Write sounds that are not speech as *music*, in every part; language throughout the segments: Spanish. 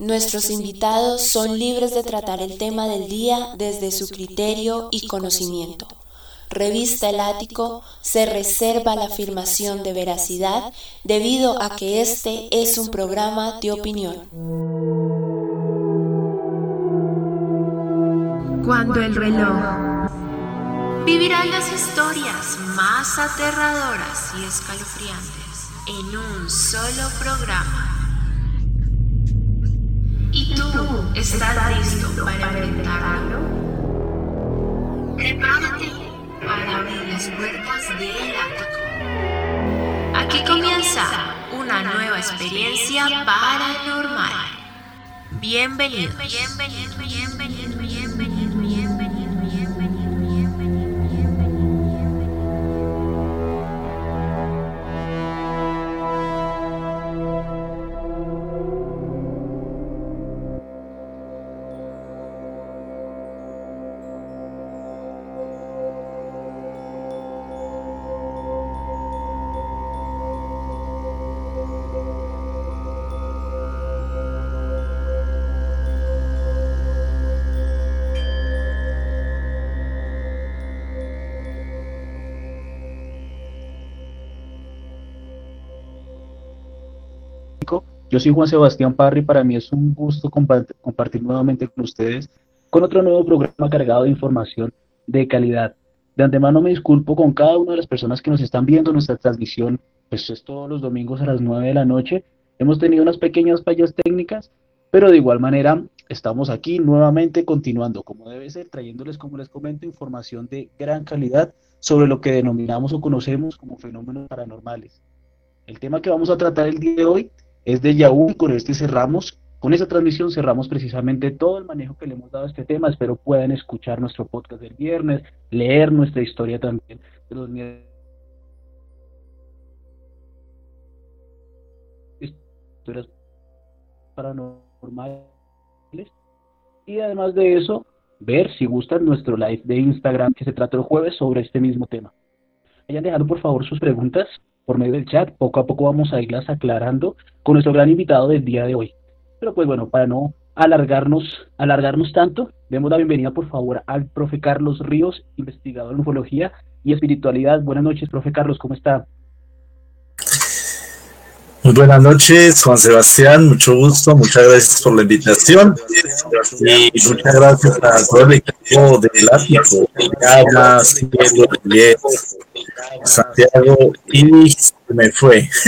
Nuestros invitados son libres de tratar el tema del día desde su criterio y conocimiento. Revista El Ático se reserva la afirmación de veracidad debido a que este es un programa de opinión. Cuando el reloj vivirán las historias más aterradoras y escalofriantes en un solo programa. ¿Y tú estás listo para enfrentarlo? Prepárate para abrir las puertas del ático. Aquí comienza una nueva experiencia paranormal. Bienvenidos, bienvenidos, bienvenidos, Yo soy Juan Sebastián Parry, para mí es un gusto compartir nuevamente con ustedes con otro nuevo programa cargado de información de calidad. De antemano me disculpo con cada una de las personas que nos están viendo nuestra transmisión, pues es todos los domingos a las 9 de la noche. Hemos tenido unas pequeñas fallas técnicas, pero de igual manera estamos aquí nuevamente continuando, como debe ser, trayéndoles, como les comento, información de gran calidad sobre lo que denominamos o conocemos como fenómenos paranormales. El tema que vamos a tratar el día de hoy es de Yahoo y con este cerramos, con esa transmisión cerramos precisamente todo el manejo que le hemos dado a este tema. Espero puedan escuchar nuestro podcast del viernes, leer nuestra historia también de los paranormales y además de eso ver si gustan nuestro live de Instagram que se trata el jueves sobre este mismo tema. Hayan dejado por favor sus preguntas por medio del chat. Poco a poco vamos a irlas aclarando con nuestro gran invitado del día de hoy. Pero pues bueno, para no alargarnos, alargarnos tanto, demos la bienvenida por favor al profe Carlos Ríos, investigador en ufología y espiritualidad. Buenas noches, profe Carlos, ¿cómo está? Buenas noches, Juan Sebastián, mucho gusto, muchas gracias por la invitación y muchas gracias a todo el equipo del Ático, Santiago y me fue. *laughs*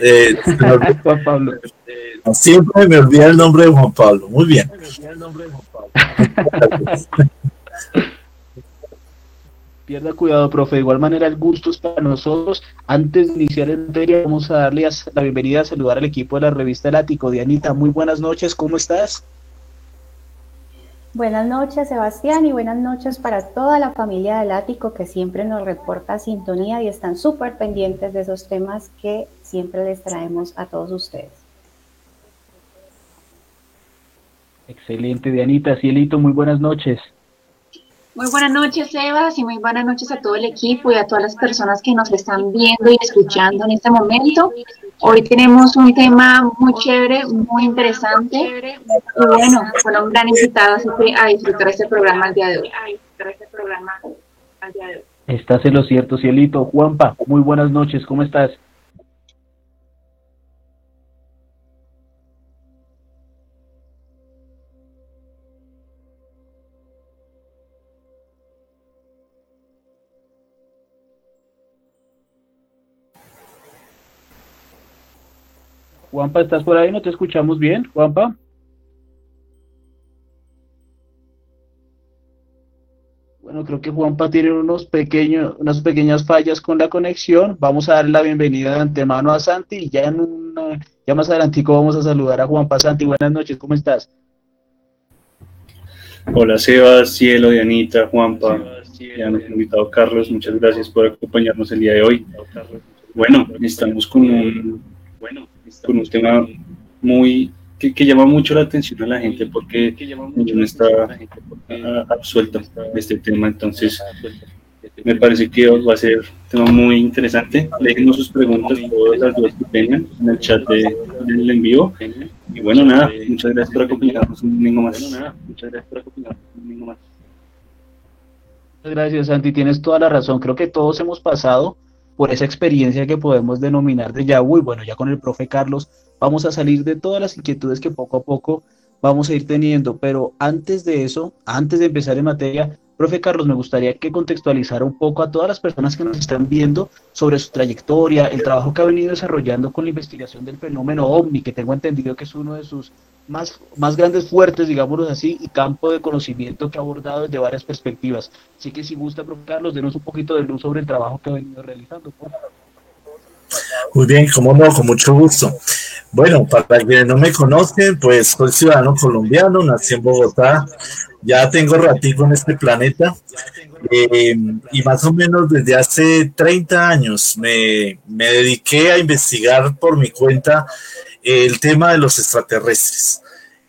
Eh, Juan Pablo. Siempre me olvida el nombre de Juan Pablo, muy bien. *laughs* Pierda cuidado, profe. De igual manera, el gusto es para nosotros. Antes de iniciar el materia, vamos a darle la bienvenida a saludar al equipo de la revista El Ático. Dianita, muy buenas noches, ¿cómo estás? Buenas noches, Sebastián, y buenas noches para toda la familia del Ático que siempre nos reporta sintonía y están súper pendientes de esos temas que siempre les traemos a todos ustedes. Excelente, Dianita. Cielito, muy buenas noches. Muy buenas noches, Sebas, y muy buenas noches a todo el equipo y a todas las personas que nos están viendo y escuchando en este momento. Hoy tenemos un tema muy chévere, muy interesante, y bueno, con un gran invitado a disfrutar este programa el día de hoy. Estás en lo cierto, Cielito. Juanpa, muy buenas noches, ¿cómo estás? Juanpa, ¿estás por ahí? ¿No te escuchamos bien, Juanpa? Bueno, creo que Juanpa tiene unos pequeños, unas pequeñas fallas con la conexión. Vamos a darle la bienvenida de antemano a Santi y ya, en una, ya más adelantico vamos a saludar a Juanpa. Santi, buenas noches, ¿cómo estás? Hola Sebas, Cielo, Dianita, Juanpa, ya nos invitado Carlos, muchas gracias por acompañarnos el día de hoy. Bueno, estamos con un, bueno, con un tema muy que, llama mucho la atención a la gente porque no está absuelto de este tema. Entonces, me parece que va a ser un tema muy interesante. Déjenos sus preguntas, todas las dudas que tengan en el chat de, del envío. Y bueno, nada, muchas gracias por acompañarnos un domingo más. Muchas gracias por acompañarnos un domingo más. Muchas gracias, Santi. Tienes toda la razón. Creo que todos hemos pasado por esa experiencia que podemos denominar de ya, uy, bueno, ya con el profe Carlos vamos a salir de todas las inquietudes que poco a poco vamos a ir teniendo. Pero antes de eso, antes de empezar en materia, profe Carlos, me gustaría que contextualizara un poco a todas las personas que nos están viendo sobre su trayectoria, el trabajo que ha venido desarrollando con la investigación del fenómeno OVNI, que tengo entendido que es uno de sus más, más grandes fuertes, digámoslo así, y campo de conocimiento que ha abordado desde varias perspectivas. Así que si gusta, Carlos, denos un poquito de luz sobre el trabajo que ha venido realizando. Muy bien, como no, con mucho gusto. Bueno, para quienes no me conocen, pues soy ciudadano colombiano, nací en Bogotá, ya tengo ratito en este planeta eh, y más o menos desde hace 30 años me, me, dediqué a investigar por mi cuenta el tema de los extraterrestres.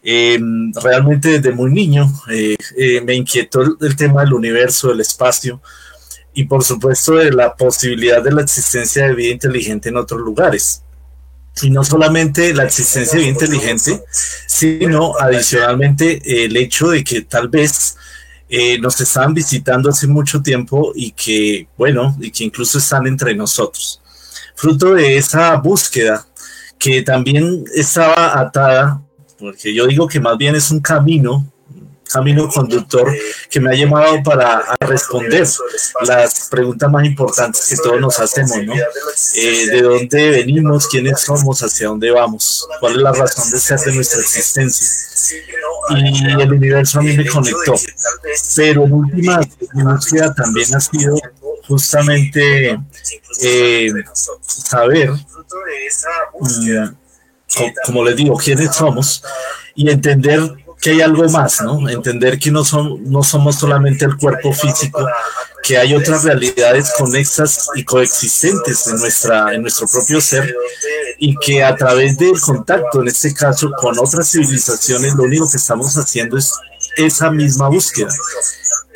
Eh, realmente desde muy niño eh, me inquietó el, el tema del universo, del espacio y por supuesto de la posibilidad de la existencia de vida inteligente en otros lugares. Y no solamente la existencia de vida inteligente, sino adicionalmente el hecho de que tal vez eh, nos estaban visitando hace mucho tiempo y que, bueno, y que incluso están entre nosotros. Fruto de esa búsqueda que también estaba atada, porque yo digo que más bien es un camino camino conductor que me ha llamado para responder las preguntas más importantes que todos nos hacemos, ¿no? Eh, ¿De dónde venimos? ¿Quiénes somos? ¿Hacia dónde vamos? ¿Cuál es la razón de ser de nuestra existencia? Y el universo a mí me conectó. Pero en última, mi búsqueda también ha sido justamente eh, saber, mm, como les digo, quiénes somos y entender que hay algo más, ¿no? Entender que no, son, no somos solamente el cuerpo físico, que hay otras realidades conexas y coexistentes en, nuestra, en nuestro propio ser y que a través del contacto, en este caso, con otras civilizaciones, lo único que estamos haciendo es esa misma búsqueda.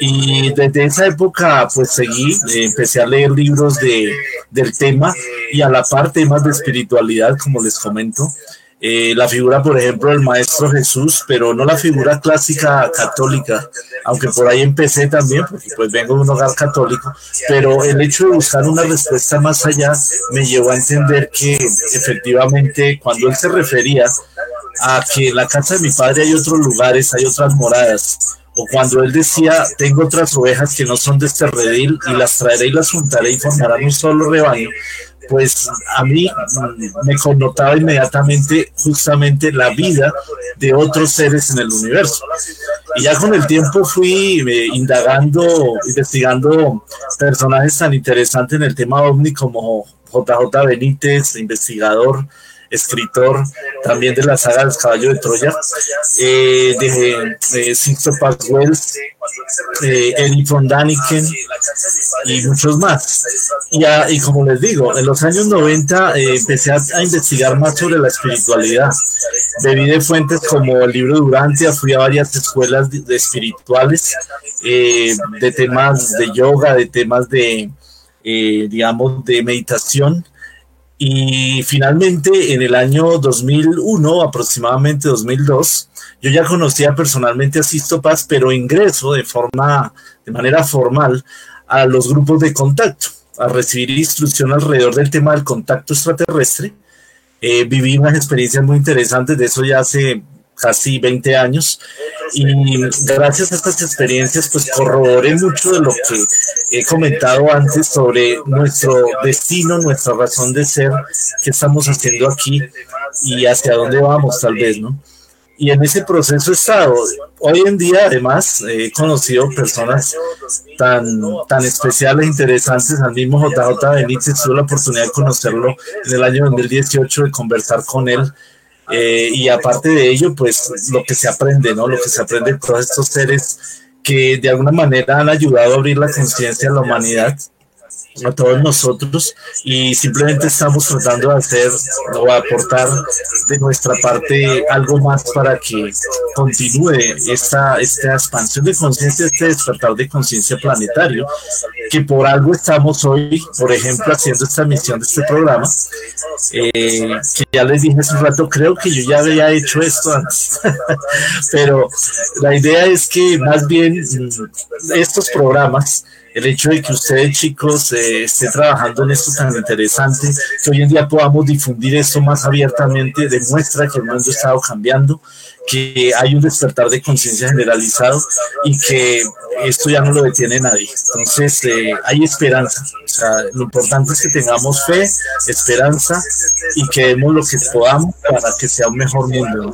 Y desde esa época, pues seguí, eh, empecé a leer libros de, del tema y a la par temas de espiritualidad, como les comento. Eh, la figura, por ejemplo, del Maestro Jesús, pero no la figura clásica católica, aunque por ahí empecé también, porque pues vengo de un hogar católico, pero el hecho de buscar una respuesta más allá me llevó a entender que efectivamente cuando él se refería a que en la casa de mi padre hay otros lugares, hay otras moradas, o cuando él decía, tengo otras ovejas que no son de este redil y las traeré y las juntaré y formarán un solo rebaño, pues a mí me connotaba inmediatamente justamente la vida de otros seres en el universo. Y ya con el tiempo fui eh, indagando, investigando personajes tan interesantes en el tema ovni como JJ Benítez, investigador, escritor también de la saga del caballo de Troya, eh, de eh, Sixto Paswell, eh, Eddie von Daniken y muchos más. Y, y, como les digo, en los años 90 eh, empecé a, investigar más sobre la espiritualidad. Bebí de fuentes como el libro Durantia, fui a varias escuelas de, espirituales, eh, de temas de yoga, de temas de, digamos, de meditación y finalmente, en el año 2001, aproximadamente 2002, yo ya conocía personalmente a Sisto Paz, pero ingreso de forma, de manera formal, a los grupos de contacto, a recibir instrucción alrededor del tema del contacto extraterrestre. Eh, viví unas experiencias muy interesantes, de eso ya hace casi 20 años y gracias a estas experiencias pues corroboré mucho de lo que he comentado antes sobre nuestro destino, nuestra razón de ser, qué estamos haciendo aquí y hacia dónde vamos tal vez, ¿no? Y en ese proceso he estado. Hoy en día, además, he conocido personas tan, tan especiales, interesantes. Al mismo JJ Benítez tuve la oportunidad de conocerlo en el año 2018, de conversar con él eh, y aparte de ello, pues lo que se aprende, ¿no? Lo que se aprende de todos estos seres que de alguna manera han ayudado a abrir la conciencia a la humanidad a todos nosotros y simplemente estamos tratando de hacer o aportar de nuestra parte algo más para que continúe esta, esta expansión de conciencia, este despertar de conciencia planetario, que por algo estamos hoy, por ejemplo, haciendo esta misión de este programa, eh, que ya les dije hace un rato, creo que yo ya había hecho esto antes, *laughs* pero la idea es que más bien mm, estos programas, el hecho de que ustedes chicos eh, estén trabajando en esto tan interesante, que hoy en día podamos difundir esto más abiertamente, demuestra que el mundo ha estado cambiando, que hay un despertar de conciencia generalizado y que esto ya no lo detiene nadie. Entonces eh, hay esperanza. O sea, lo importante es que tengamos fe, esperanza y que demos lo que podamos para que sea un mejor mundo.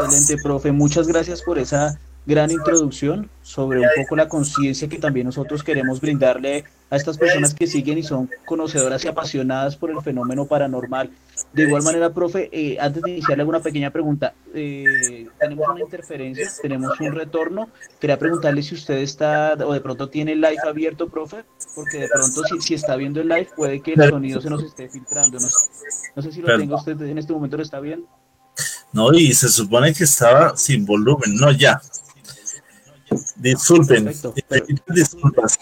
Excelente, profe. Muchas gracias por esa gran introducción sobre un poco la conciencia que también nosotros queremos brindarle a estas personas que siguen y son conocedoras y apasionadas por el fenómeno paranormal. De igual manera, profe, eh, antes de iniciarle alguna pequeña pregunta, eh, tenemos una interferencia, tenemos un retorno. Quería preguntarle si usted está o de pronto tiene el live abierto, profe, porque de pronto si, si está viendo el live puede que el sonido se nos esté filtrando. No, sé si lo tenga usted en este momento, ¿lo está bien? No, y se supone que estaba sin volumen, no, ya, Disculpen, disculpas.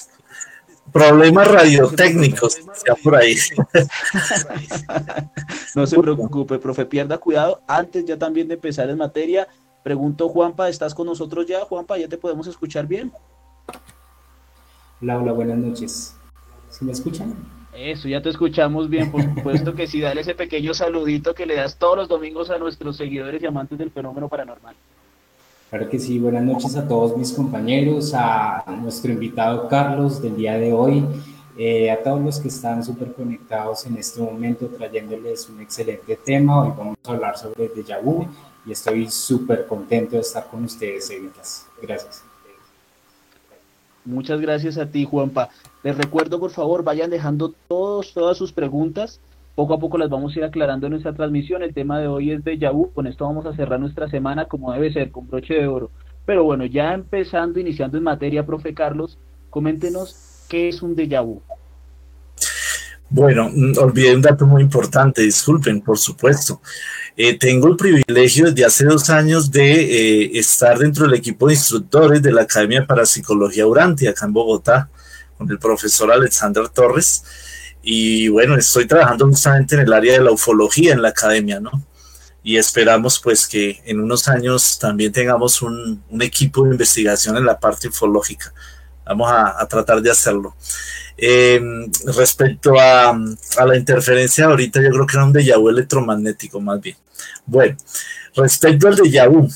Problemas radiotécnicos, ya por ahí. no se preocupe, profe, pierda cuidado. Antes ya también de empezar en materia, pregunto Juanpa, ¿estás con nosotros ya? Juanpa, ¿ya te podemos escuchar bien? Hola, hola, buenas noches. ¿Sí me escuchan? Eso, ya te escuchamos bien, por supuesto que sí, dale ese pequeño saludito que le das todos los domingos a nuestros seguidores y amantes del fenómeno paranormal. Claro que sí, buenas noches a todos mis compañeros, a nuestro invitado Carlos del día de hoy, eh, a todos los que están súper conectados en este momento trayéndoles un excelente tema. Hoy vamos a hablar sobre Deja Vu y estoy súper contento de estar con ustedes, Evitas. Gracias. Muchas gracias a ti, Juanpa. Les recuerdo, por favor, vayan dejando todos, todas sus preguntas poco a poco las vamos a ir aclarando en nuestra transmisión. El tema de hoy es de Yahoo. Con esto vamos a cerrar nuestra semana como debe ser, con broche de oro. Pero bueno, ya empezando, iniciando en materia, profe Carlos, coméntenos qué es un déjà. Bueno, mm, olvidé un dato muy importante, disculpen, por supuesto. Eh, tengo el privilegio desde hace dos años de eh, estar dentro del equipo de instructores de la Academia para Psicología Urantia, acá en Bogotá, con el profesor Alexander Torres. Y bueno, estoy trabajando justamente en el área de la ufología en la academia, ¿no? Y esperamos pues que en unos años también tengamos un, equipo de investigación en la parte ufológica. Vamos a, tratar de hacerlo. Em, respecto a, a, la interferencia, ahorita yo creo que era un déjà vu electromagnético más bien. Bueno, respecto al déjà vu,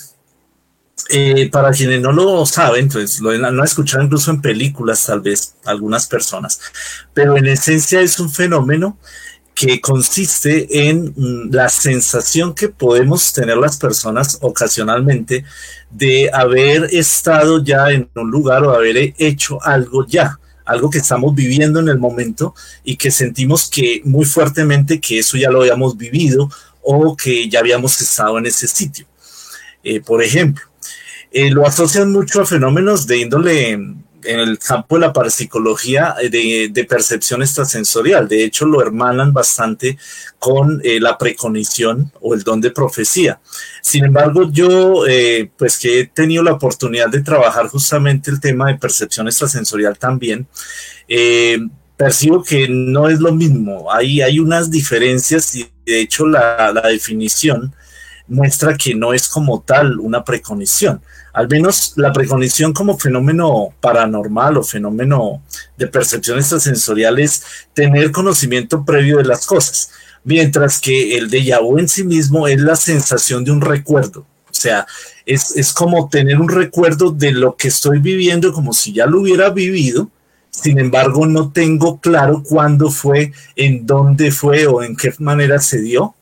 eh, para quienes no lo saben, pues lo han escuchado incluso en películas, tal vez algunas personas, pero en esencia es un fenómeno que consiste en mm, la sensación que podemos tener las personas ocasionalmente de haber estado ya en un lugar o haber hecho algo ya, algo que estamos viviendo en el momento y que sentimos que muy fuertemente que eso ya lo habíamos vivido o que ya habíamos estado en ese sitio. Eh, por ejemplo, eh, lo asocian mucho a fenómenos de índole en el campo de la parapsicología eh, de, percepción extrasensorial. De hecho, lo hermanan bastante con eh, la preconición o el don de profecía. Sin embargo, yo, pues que he tenido la oportunidad de trabajar justamente el tema de percepción extrasensorial también, percibo que no es lo mismo. Hay, hay unas diferencias y de hecho la, la definición muestra que no es como tal una preconición al menos la preconición como fenómeno paranormal o fenómeno de percepción extrasensorial es tener conocimiento previo de las cosas, mientras que el de vu en sí mismo es la sensación de un recuerdo. O sea, es, es como tener un recuerdo de lo que estoy viviendo como si ya lo hubiera vivido, sin embargo no tengo claro cuándo fue, en dónde fue o en qué manera se dio,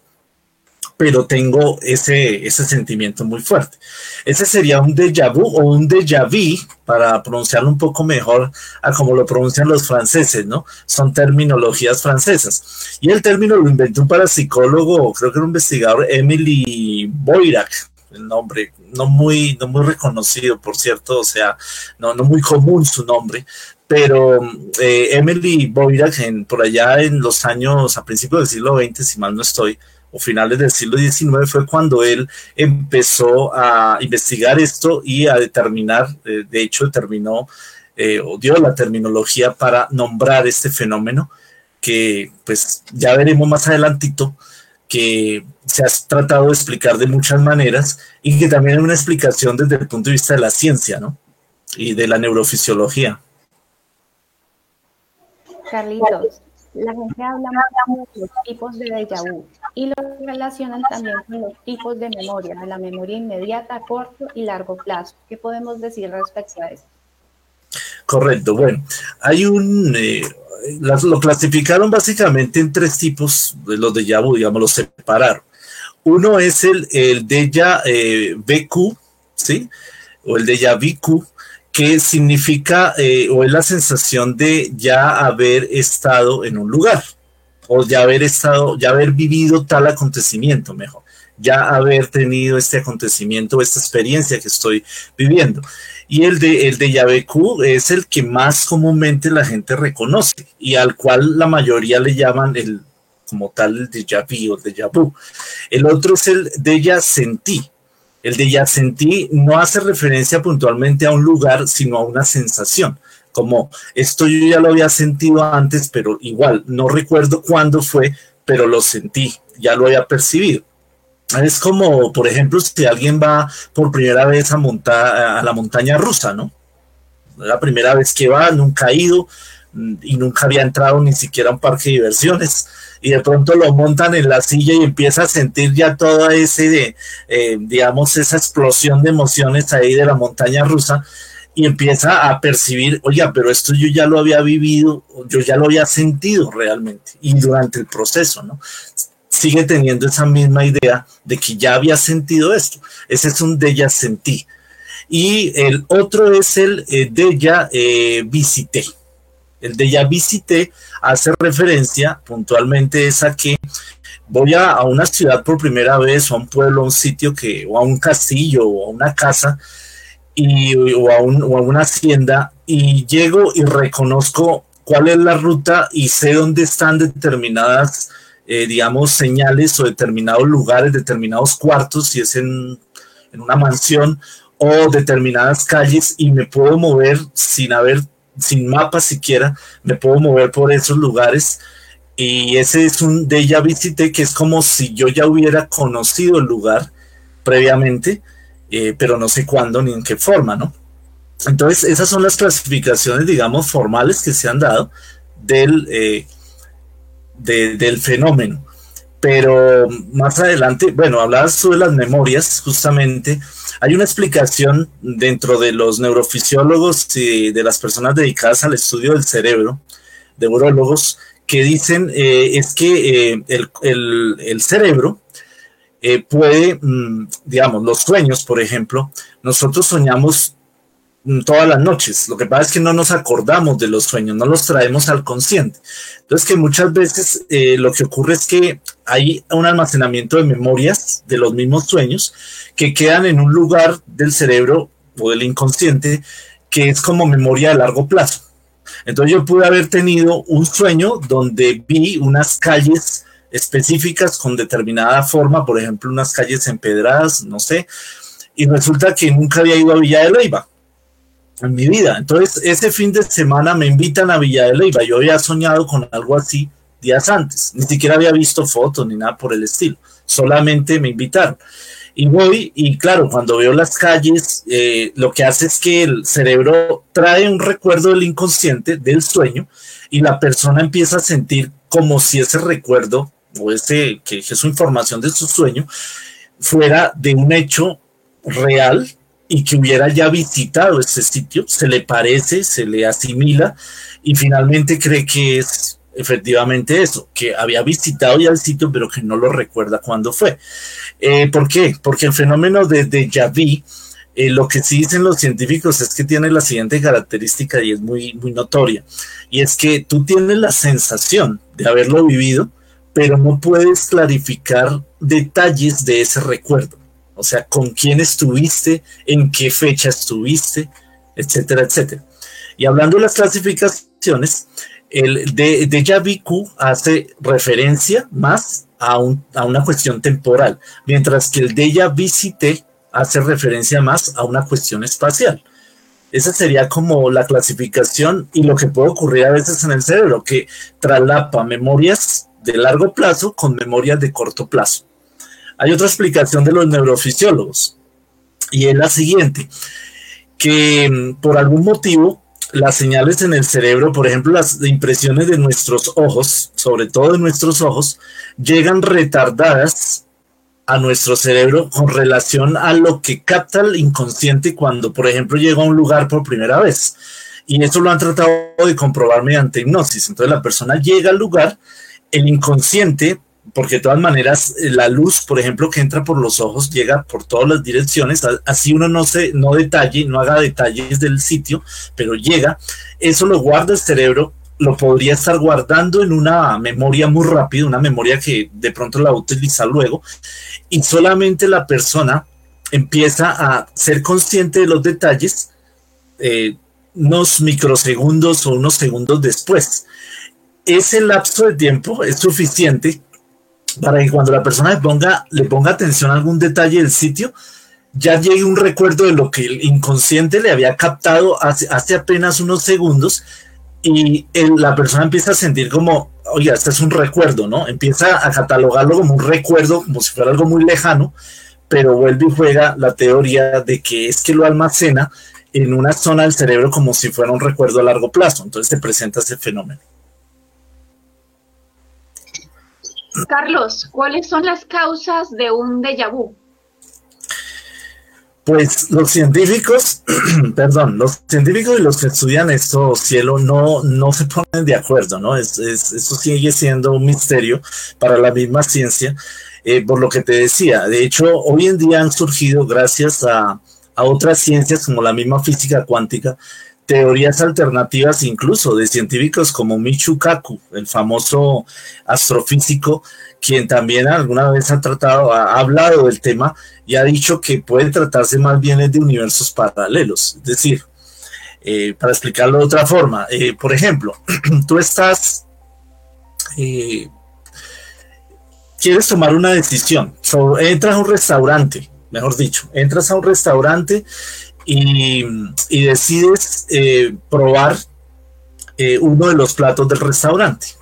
pero tengo ese, ese sentimiento muy fuerte. Ese sería un déjà vu o un déjà vu, para pronunciarlo un poco mejor a como lo pronuncian los franceses, ¿no? Son terminologías francesas. Y el término lo inventó un parapsicólogo, creo que era un investigador, Emily Boirac, el nombre, no muy, no muy reconocido, por cierto, o sea, no, no muy común su nombre, pero eh, Emily Boirac, por allá en los años, a principios del siglo XX, si mal no estoy, o finales del siglo XIX, fue cuando él empezó a investigar esto y a determinar, eh, de hecho determinó eh, o dio la terminología para nombrar este fenómeno que pues ya veremos más adelantito que se ha tratado de explicar de muchas maneras y que también es una explicación desde el punto de vista de la ciencia, ¿no? Y de la neurofisiología. Carlitos, la gente habla de los tipos de déjà y lo relacionan también con los tipos de memoria, la memoria inmediata, corto y largo plazo. ¿Qué podemos decir respecto a esto? Correcto, bueno, hay un, eh, lo clasificaron básicamente en tres tipos, los de vu, digamos, los separaron. Uno es el, el déjà eh, BQ, ¿sí? O el déjà VQ, que significa eh, o es la sensación de ya haber estado en un lugar o ya haber estado, ya haber vivido tal acontecimiento, mejor, ya haber tenido este acontecimiento, esta experiencia que estoy viviendo. Y el de, el de Yabeku es el que más comúnmente la gente reconoce y al cual la mayoría le llaman el, como tal, el de Yavi o el de Yabu. El otro es el de Ya Sentí. El de Ya Sentí no hace referencia puntualmente a un lugar, sino a una sensación como esto yo ya lo había sentido antes, pero igual no recuerdo cuándo fue, pero lo sentí, ya lo había percibido. Es como, por ejemplo, si alguien va por primera vez a, montar, a la montaña rusa, ¿no? La primera vez que va, nunca ha ido y nunca había entrado ni siquiera a un parque de diversiones y de pronto lo montan en la silla y empieza a sentir ya toda ese, de, eh, digamos, esa explosión de emociones ahí de la montaña rusa y empieza a percibir, oiga, pero esto yo ya lo había vivido, yo ya lo había sentido realmente y durante el proceso, ¿no? Sigue teniendo esa misma idea de que ya había sentido esto. Ese es un de ya sentí. Y el otro es el eh, de ya eh, visité. El de ya visité hace referencia puntualmente es a que voy a, a, una ciudad por primera vez, o a un pueblo, a un sitio que, o a un castillo, o a una casa, y, o, a una hacienda y llego y reconozco cuál es la ruta y sé dónde están determinadas, eh, digamos, señales o determinados lugares, determinados cuartos, si es en, una mansión o determinadas calles y me puedo mover sin haber, sin mapa siquiera, me puedo mover por esos lugares. Y ese es un de ya visité que es como si yo ya hubiera conocido el lugar previamente eh, pero no sé cuándo ni en qué forma, ¿no? Entonces, esas son las clasificaciones, digamos, formales que se han dado del, eh, del fenómeno. Pero más adelante, bueno, hablabas sobre las memorias, justamente. Hay una explicación dentro de los neurofisiólogos y de las personas dedicadas al estudio del cerebro, de urólogos, que dicen eh, es que el, el cerebro eh, puede, mm, digamos, los sueños, por ejemplo, nosotros soñamos mm, todas las noches. Lo que pasa es que no nos acordamos de los sueños, no los traemos al consciente. Entonces que muchas veces eh, lo que ocurre es que hay un almacenamiento de memorias de los mismos sueños que quedan en un lugar del cerebro o del inconsciente que es como memoria a largo plazo. Entonces yo pude haber tenido un sueño donde vi unas calles específicas con determinada forma, por ejemplo, unas calles empedradas, no sé, y resulta que nunca había ido a Villa de Leyva en mi vida. Entonces, ese fin de semana me invitan a Villa de Leyva. Yo había soñado con algo así días antes, ni siquiera había visto fotos ni nada por el estilo, solamente me invitaron. Y voy, y claro, cuando veo las calles, eh, lo que hace es que el cerebro trae un recuerdo del inconsciente, del sueño, y la persona empieza a sentir como si ese recuerdo o ese, que, es su información de su sueño, fuera de un hecho real y que hubiera ya visitado ese sitio, se le parece, se le asimila y finalmente cree que es efectivamente eso, que había visitado ya el sitio pero que no lo recuerda cuándo fue. Eh, ¿Por qué? Porque el fenómeno de déjà vu, eh, lo que sí dicen los científicos es que tiene la siguiente característica y es muy, muy notoria, y es que tú tienes la sensación de haberlo vivido, pero no puedes clarificar detalles de ese recuerdo. O sea, con quién estuviste, en qué fecha estuviste, etcétera, etcétera. Y hablando de las clasificaciones, el de, de hace referencia más a, a, una cuestión temporal, mientras que el de Visité hace referencia más a una cuestión espacial. Esa sería como la clasificación y lo que puede ocurrir a veces en el cerebro, que traslapa memorias de largo plazo con memorias de corto plazo. Hay otra explicación de los neurofisiólogos y es la siguiente, que mm, por algún motivo las señales en el cerebro, por ejemplo, las impresiones de nuestros ojos, sobre todo de nuestros ojos, llegan retardadas a nuestro cerebro con relación a lo que capta el inconsciente cuando, por ejemplo, llega a un lugar por primera vez. Y eso lo han tratado de comprobar mediante hipnosis. Entonces la persona llega al lugar, el inconsciente, porque de todas maneras eh, la luz, por ejemplo, que entra por los ojos, llega por todas las direcciones, así uno no se, no detalle, no haga detalles del sitio, pero llega, eso lo guarda el cerebro lo podría estar guardando en una memoria muy rápida, una memoria que de pronto la va a utilizar luego, y solamente la persona empieza a ser consciente de los detalles eh, unos microsegundos o unos segundos después. Ese lapso de tiempo es suficiente para que cuando la persona le ponga, le ponga atención a algún detalle del sitio, ya llegue un recuerdo de lo que el inconsciente le había captado hace, hace apenas unos segundos y la persona empieza a sentir como, oye, este es un recuerdo, ¿no? Empieza a catalogarlo como un recuerdo, como si fuera algo muy lejano, pero vuelve y juega la teoría de que es que lo almacena en una zona del cerebro como si fuera un recuerdo a largo plazo. Entonces se presenta ese fenómeno. Carlos, ¿cuáles son las causas de un déjà vu? Pues los científicos, *clears throat* perdón, los científicos y los que estudian esto, cielo, no, no se ponen de acuerdo, ¿no? Es, eso sigue siendo un misterio para la misma ciencia, eh, por lo que te decía. De hecho, hoy en día han surgido, gracias a, a otras ciencias como la misma física cuántica, teorías alternativas incluso de científicos como Michio Kaku, el famoso astrofísico, quien también alguna vez ha tratado, ha hablado del tema y ha dicho que puede tratarse más bien de universos paralelos. Es decir, eh, para explicarlo de otra forma, eh, por ejemplo, *clears throat* tú estás, eh, quieres tomar una decisión, entras a un restaurante, mejor dicho, entras a un restaurante y, decides probar uno de los platos del restaurante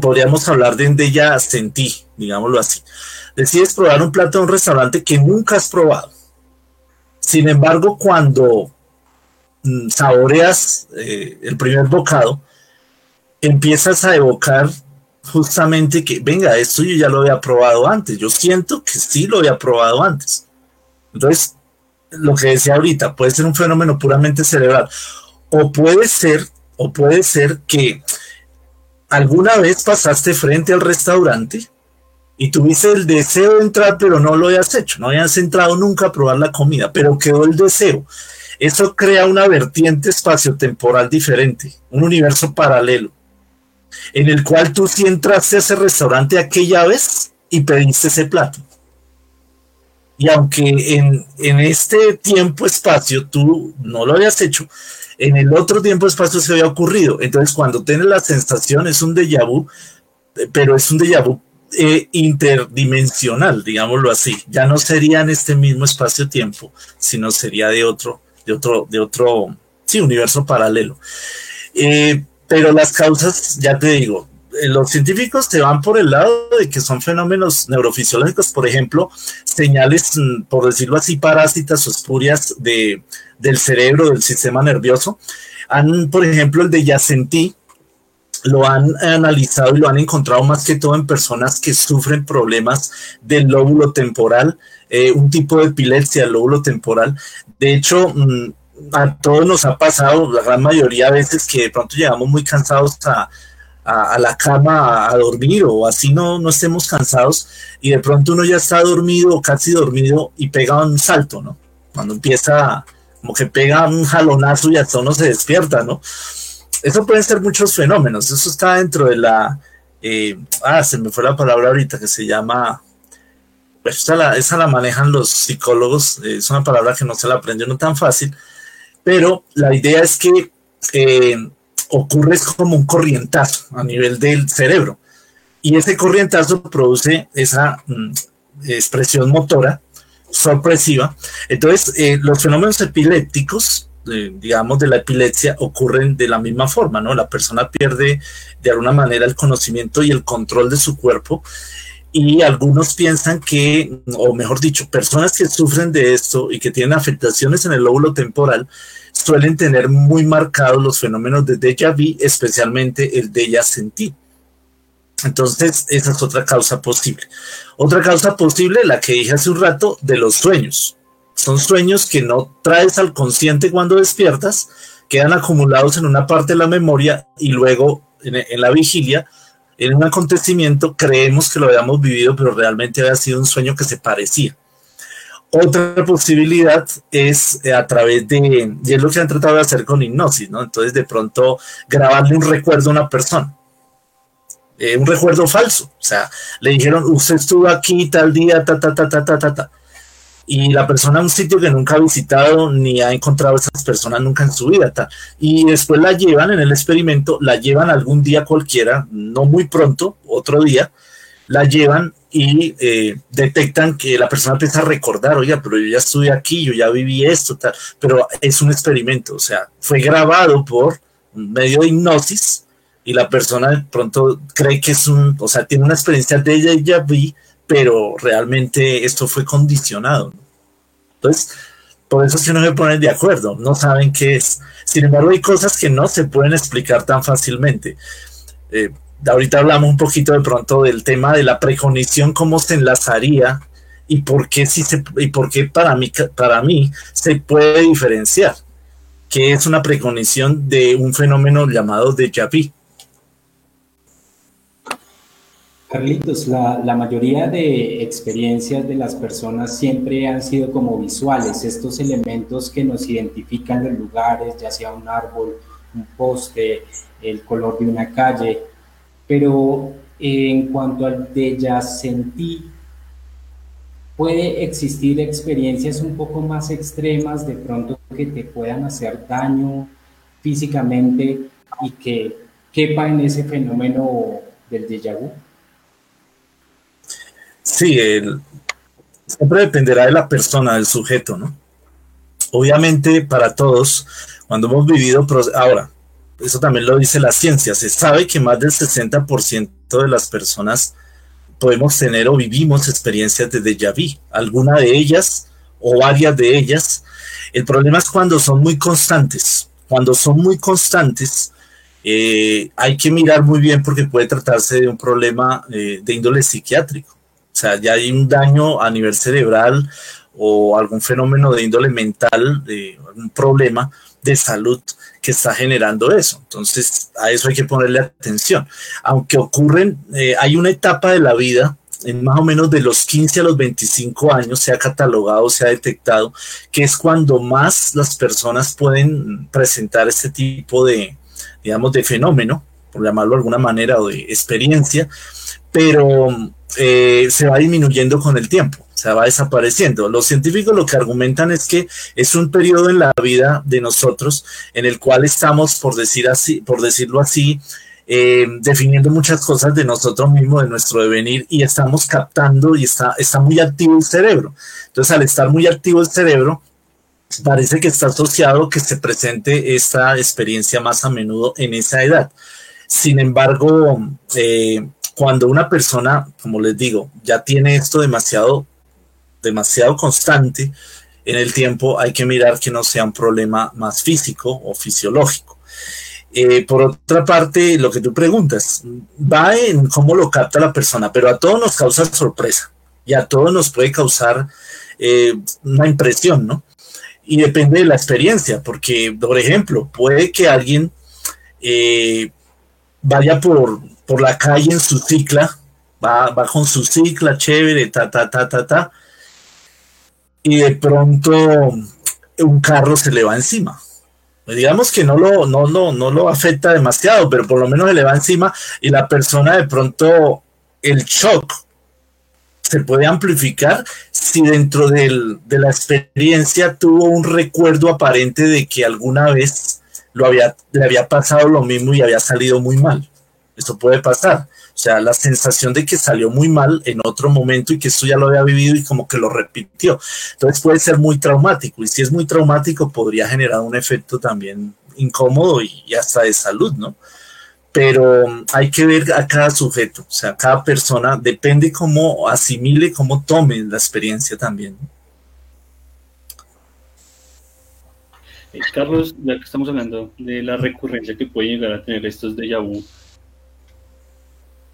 podríamos hablar de, de ella sentí, digámoslo así. Decides probar un plato de un restaurante que nunca has probado. Sin embargo, cuando mm, saboreas eh, el primer bocado, empiezas a evocar justamente que, venga, esto yo ya lo había probado antes. Yo siento que sí lo había probado antes. Entonces, lo que decía ahorita, puede ser un fenómeno puramente cerebral. O puede ser, o puede ser que ¿Alguna vez pasaste frente al restaurante y tuviste el deseo de entrar, pero no lo hayas hecho? No hayas entrado nunca a probar la comida, pero quedó el deseo. Eso crea una vertiente espaciotemporal diferente, un universo paralelo, en el cual tú sí entraste a ese restaurante aquella vez y pediste ese plato. Y aunque en, en este tiempo-espacio tú no lo habías hecho, en el otro tiempo espacio se había ocurrido. Entonces, cuando tienes la sensación, es un déjà vu, pero es un déjà vu eh, interdimensional, digámoslo así. Ya no sería en este mismo espacio-tiempo, sino sería de otro, de otro, de otro, sí, universo paralelo. Eh, pero las causas, ya te digo, eh, los científicos te van por el lado de que son fenómenos neurofisiológicos, por ejemplo, señales, mm, por decirlo así, parásitas o espurias de, del cerebro, del sistema nervioso. Han, por ejemplo, el de Yacentí, lo han analizado y lo han encontrado más que todo en personas que sufren problemas del lóbulo temporal, eh, un tipo de epilepsia del lóbulo temporal. De hecho, mm, a todos nos ha pasado, la gran mayoría de veces, que de pronto llegamos muy cansados a, a, la cama a, dormir o así no, no estemos cansados y de pronto uno ya está dormido o casi dormido y pega un salto, ¿no? Cuando empieza como que pega un jalonazo y hasta uno se despierta, ¿no? Eso pueden ser muchos fenómenos, eso está dentro de la, eh, ah, se me fue la palabra ahorita que se llama, pues esa la, esa la manejan los psicólogos, es una palabra que no se la aprendió no tan fácil, pero la idea es que eh, ocurre como un corrientazo a nivel del cerebro. Y ese corrientazo produce esa mm, expresión motora sorpresiva. Entonces, eh, los fenómenos epilépticos, digamos, de la epilepsia ocurren de la misma forma, ¿no? La persona pierde de alguna manera el conocimiento y el control de su cuerpo y algunos piensan que, o mejor dicho, personas que sufren de esto y que tienen afectaciones en el lóbulo temporal suelen tener muy marcados los fenómenos de déjà vu, especialmente el déjà senti. Entonces, esa es otra causa posible. Otra causa posible, la que dije hace un rato, de los sueños. Son sueños que no traes al consciente cuando despiertas, quedan acumulados en una parte de la memoria y luego en, la vigilia, en un acontecimiento, creemos que lo habíamos vivido, pero realmente había sido un sueño que se parecía. Otra posibilidad es eh, a través de, y es lo que han tratado de hacer con hipnosis, ¿no? Entonces de pronto grabarle un recuerdo a una persona eh, un recuerdo falso. O sea, le dijeron, usted estuvo aquí tal día, ta, ta, ta, ta, ta, ta, ta. Y la persona un sitio que nunca ha visitado ni ha encontrado a esas personas nunca en su vida. Ta. Y después la llevan en el experimento, la llevan algún día cualquiera, no muy pronto, otro día, la llevan y eh, detectan que la persona empieza a recordar, oiga, pero yo ya estuve aquí, yo ya viví esto, tal, pero es un experimento, o sea, fue grabado por medio de hipnosis y la persona de pronto cree que es un, o sea, tiene una experiencia de ella y ya vi, pero realmente esto fue condicionado. Entonces, por eso es no se ponen de acuerdo, no saben qué es. Sin embargo, hay cosas que no se pueden explicar tan fácilmente. Eh, ahorita hablamos un poquito de pronto del tema de la precognición, cómo se enlazaría y por qué, si se, y por qué para, mí, para mí se puede diferenciar, que es una precognición de un fenómeno llamado déjà vu. Carlitos, la, la, mayoría de experiencias de las personas siempre han sido como visuales, estos elementos que nos identifican los lugares, ya sea un árbol, un poste, el color de una calle, pero en cuanto al ya sentí, puede existir experiencias un poco más extremas de pronto que te puedan hacer daño físicamente y que quepa en ese fenómeno del déjà vu. Sí, siempre dependerá de la persona, del sujeto, ¿no? Obviamente para todos, cuando hemos vivido, ahora, eso también lo dice la ciencia, se sabe que más del 60% de las personas podemos tener o vivimos experiencias de déjà vu, alguna de ellas o varias de ellas. El problema es cuando son muy constantes. Cuando son muy constantes, eh, hay que mirar muy bien porque puede tratarse de un problema eh, de índole psiquiátrico. O sea, ya hay un daño a nivel cerebral o algún fenómeno de índole mental, de un problema de salud que está generando eso. Entonces, a eso hay que ponerle atención. Aunque ocurren, eh, hay una etapa de la vida, en más o menos de los 15 a los 25 años, se ha catalogado, se ha detectado, que es cuando más las personas pueden presentar este tipo de, digamos, de fenómeno, por llamarlo de alguna manera, o de experiencia, pero eh, se va disminuyendo con el tiempo, se va desapareciendo. Los científicos lo que argumentan es que es un periodo en la vida de nosotros en el cual estamos, por, decir así, por decirlo así, eh, definiendo muchas cosas de nosotros mismos, de nuestro devenir, y estamos captando y está, está muy activo el cerebro. Entonces, al estar muy activo el cerebro, parece que está asociado que se presente esta experiencia más a menudo en esa edad. Sin embargo, eh, cuando una persona, como les digo, ya tiene esto demasiado, demasiado constante en el tiempo, hay que mirar que no sea un problema más físico o fisiológico. Eh, por otra parte, lo que tú preguntas va en cómo lo capta la persona, pero a todos nos causa sorpresa y a todos nos puede causar eh, una impresión, ¿no? Y depende de la experiencia, porque, por ejemplo, puede que alguien eh, vaya por, por la calle en su cicla, va, va con su cicla chévere, ta, ta, ta, ta, ta, y de pronto un carro se le va encima. Pues digamos que no lo, no, no, no lo afecta demasiado, pero por lo menos se le va encima y la persona de pronto el shock se puede amplificar si dentro de la experiencia tuvo un recuerdo aparente de que alguna vez lo había, le había pasado lo mismo y había salido muy mal. Esto puede pasar. O sea, la sensación de que salió muy mal en otro momento y que esto ya lo había vivido y como que lo repitió. Entonces puede ser muy traumático y si es muy traumático podría generar un efecto también incómodo y, hasta de salud, ¿no? Pero um, hay que ver a cada sujeto, o sea, cada persona depende cómo asimile, cómo tome la experiencia también. Eh, Carlos, ya que estamos hablando de la recurrencia que puede llegar a tener estos déjà vu,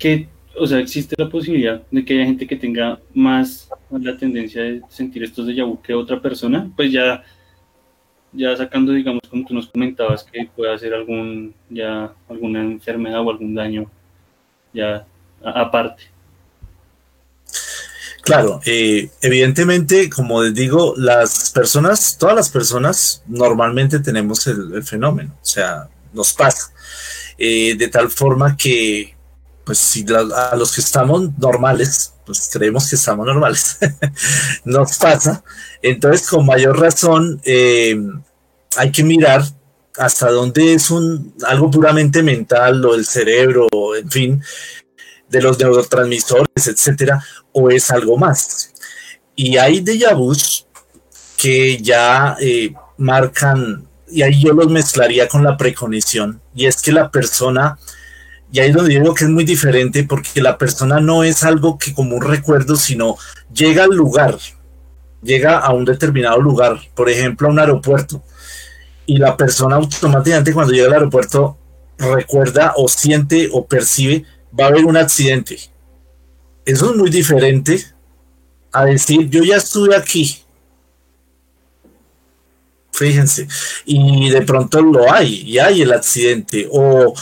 que, o sea, existe la posibilidad de que haya gente que tenga más la tendencia de sentir estos déjà vu que otra persona, pues ya, ya sacando, digamos, como tú nos comentabas, que puede hacer algún, ya, alguna enfermedad o algún daño, ya, aparte. Claro, eh, evidentemente, como les digo, las personas, todas las personas normalmente tenemos el, fenómeno, o sea, nos pasa, eh, de tal forma que pues si a los que estamos normales, pues creemos que estamos normales, *laughs* nos pasa. Entonces, con mayor razón, eh, hay que mirar hasta dónde es un algo puramente mental o del cerebro, en fin, de los neurotransmisores, etcétera, o es algo más. Y hay déjà vus que ya eh, marcan, y ahí yo los mezclaría con la precognición, y es que la persona y ahí es donde digo que es muy diferente porque la persona no es algo que como un recuerdo, sino llega al lugar, llega a un determinado lugar, por ejemplo a un aeropuerto, y la persona automáticamente cuando llega al aeropuerto recuerda o siente o percibe va a haber un accidente. Eso es muy diferente a decir yo ya estuve aquí. Fíjense, y de pronto lo hay, y hay el accidente, o,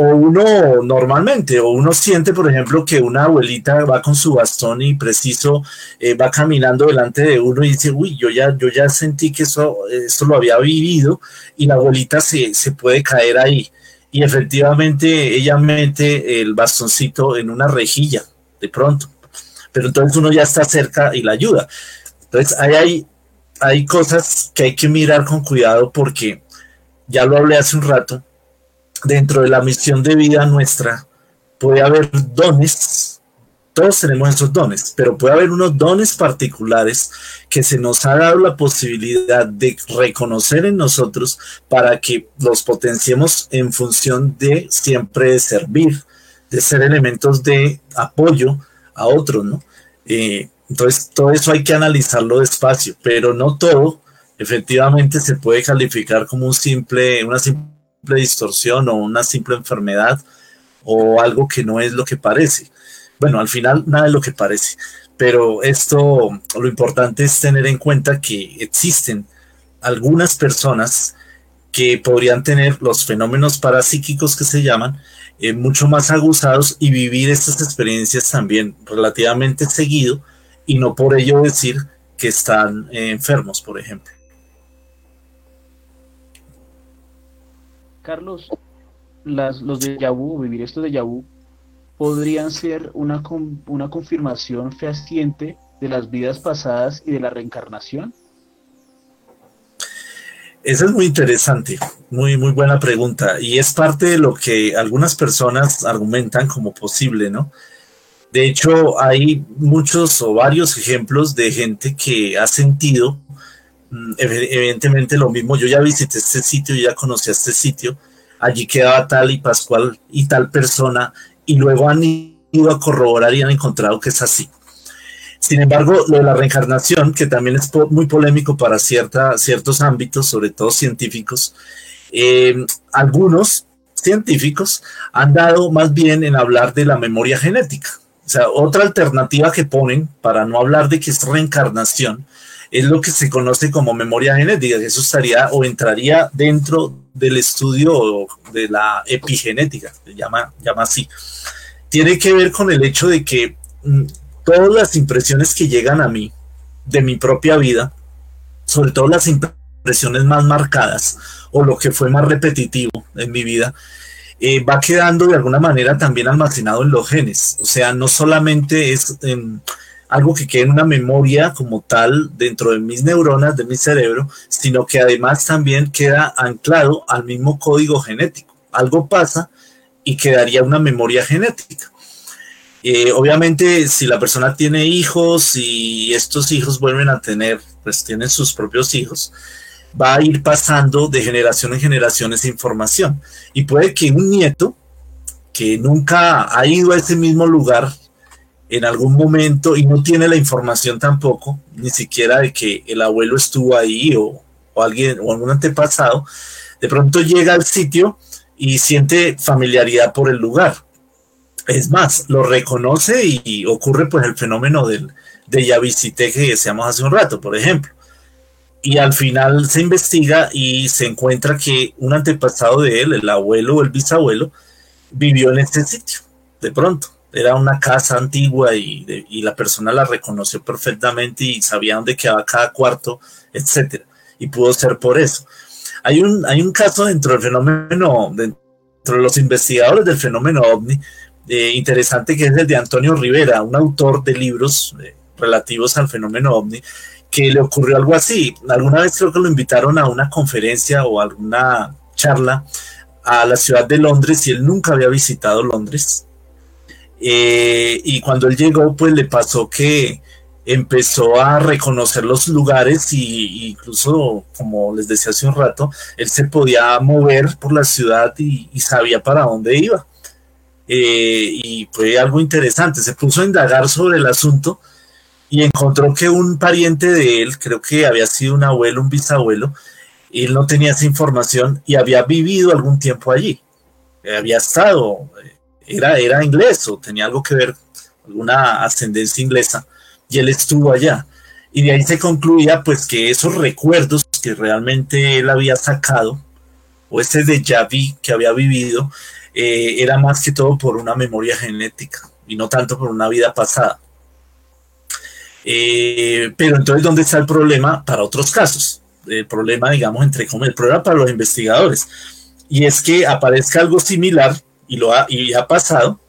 o uno normalmente, o uno siente, por ejemplo, que una abuelita va con su bastón y preciso eh, va caminando delante de uno y dice, uy, yo ya, yo ya sentí que eso, esto lo había vivido y la abuelita se, se puede caer ahí. Y efectivamente ella mete el bastoncito en una rejilla, de pronto. Pero entonces uno ya está cerca y la ayuda. Entonces ahí hay, hay cosas que hay que mirar con cuidado porque ya lo hablé hace un rato dentro de la misión de vida nuestra puede haber dones, todos tenemos esos dones, pero puede haber unos dones particulares que se nos ha dado la posibilidad de reconocer en nosotros para que los potenciemos en función de siempre servir, de ser elementos de apoyo a otros, ¿no? Eh, entonces, todo eso hay que analizarlo despacio, pero no todo efectivamente se puede calificar como un simple, una simple distorsión o una simple enfermedad o algo que no es lo que parece. Bueno, al final nada es lo que parece, pero esto lo importante es tener en cuenta que existen algunas personas que podrían tener los fenómenos parapsíquicos que se llaman eh, mucho más aguzados y vivir estas experiencias también relativamente seguido y no por ello decir que están eh, enfermos, por ejemplo. Carlos, los de Yabú, vivir estos de Yabú, podrían ser una, una confirmación fehaciente de las vidas pasadas y de la reencarnación? Esa es muy interesante, muy, muy buena pregunta. Y es parte de lo que algunas personas argumentan como posible, ¿no? De hecho, hay muchos o varios ejemplos de gente que ha sentido evidentemente lo mismo, yo ya visité este sitio, ya conocí este sitio, allí quedaba tal y Pascual y tal persona, y luego han ido a corroborar y han encontrado que es así. Sin embargo, lo de la reencarnación, que también es muy polémico para cierta, ciertos ámbitos, sobre todo científicos, eh, algunos científicos han dado más bien en hablar de la memoria genética. O sea, otra alternativa que ponen para no hablar de que es reencarnación es lo que se conoce como memoria genética, eso estaría o entraría dentro del estudio de la epigenética, se llama, llama así. Tiene que ver con el hecho de que mm, todas las impresiones que llegan a mí de mi propia vida, sobre todo las impresiones más marcadas o lo que fue más repetitivo en mi vida, eh, va quedando de alguna manera también almacenado en los genes. O sea, no solamente es algo que quede en una memoria como tal dentro de mis neuronas, de mi cerebro, sino que además también queda anclado al mismo código genético. Algo pasa y quedaría una memoria genética. Eh, obviamente, si la persona tiene hijos y estos hijos vuelven a tener, pues tienen sus propios hijos, va a ir pasando de generación en generación esa información. Y puede que un nieto que nunca ha ido a ese mismo lugar en algún momento y no tiene la información tampoco, ni siquiera de que el abuelo estuvo ahí o, alguien o algún antepasado, de pronto llega al sitio y siente familiaridad por el lugar. Es más, lo reconoce y, ocurre pues el fenómeno del, de ya visité que decíamos hace un rato, por ejemplo. Y al final se investiga y se encuentra que un antepasado de él, el abuelo o el bisabuelo, vivió en este sitio, de pronto era una casa antigua y, la persona la reconoció perfectamente y sabía dónde quedaba cada cuarto, etcétera. Y pudo ser por eso. Hay un, hay un caso dentro del fenómeno, dentro de los investigadores del fenómeno ovni, eh, interesante que es el de Antonio Rivera, un autor de libros eh, relativos al fenómeno ovni, que le ocurrió algo así. Alguna vez creo que lo invitaron a una conferencia o alguna charla a la ciudad de Londres y él nunca había visitado Londres eh, y cuando él llegó, pues le pasó que empezó a reconocer los lugares y, incluso, como les decía hace un rato, él se podía mover por la ciudad y, sabía para dónde iba. Eh, y fue algo interesante. Se puso a indagar sobre el asunto y encontró que un pariente de él, creo que había sido un abuelo, un bisabuelo, él no tenía esa información y había vivido algún tiempo allí. Había estado era, inglés o tenía algo que ver, alguna ascendencia inglesa, y él estuvo allá. Y de ahí se concluía pues que esos recuerdos que realmente él había sacado, o ese de vu que había vivido, eh, era más que todo por una memoria genética y no tanto por una vida pasada. Eh, pero entonces, ¿dónde está el problema para otros casos? El problema, digamos, entre comillas, el problema para los investigadores. Y es que aparezca algo similar y, lo ha, y ha pasado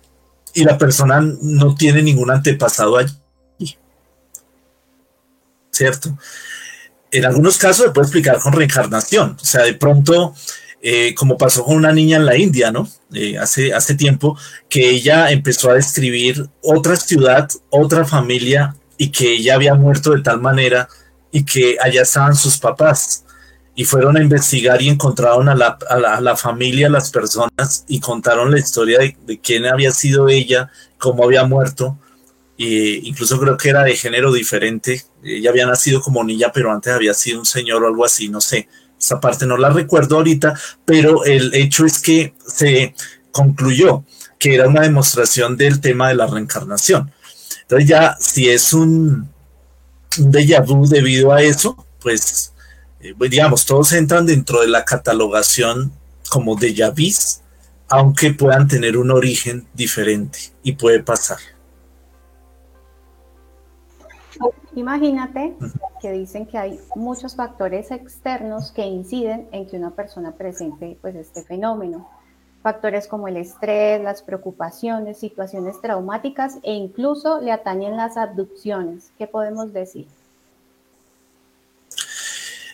y la persona no tiene ningún antepasado allí. ¿Cierto? En algunos casos se puede explicar con reencarnación, o sea, de pronto, eh, como pasó con una niña en la India, ¿no? Eh, hace, hace tiempo, que ella empezó a describir otra ciudad, otra familia, y que ella había muerto de tal manera y que allá estaban sus papás y fueron a investigar y encontraron a la, a la, familia, a las personas y contaron la historia de, quién había sido ella, cómo había muerto. E incluso creo que era de género diferente. Ella había nacido como niña, pero antes había sido un señor o algo así, no sé. Esa parte no la recuerdo ahorita, pero el hecho es que se concluyó que era una demostración del tema de la reencarnación. Entonces ya, si es un, un déjà debido a eso, pues eh, pues, digamos, todos entran dentro de la catalogación como de vis, aunque puedan tener un origen diferente y puede pasar. Imagínate que dicen que hay muchos factores externos que inciden en que una persona presente pues este fenómeno. Factores como el estrés, las preocupaciones, situaciones traumáticas e incluso le atañen las abducciones. ¿Qué podemos decir?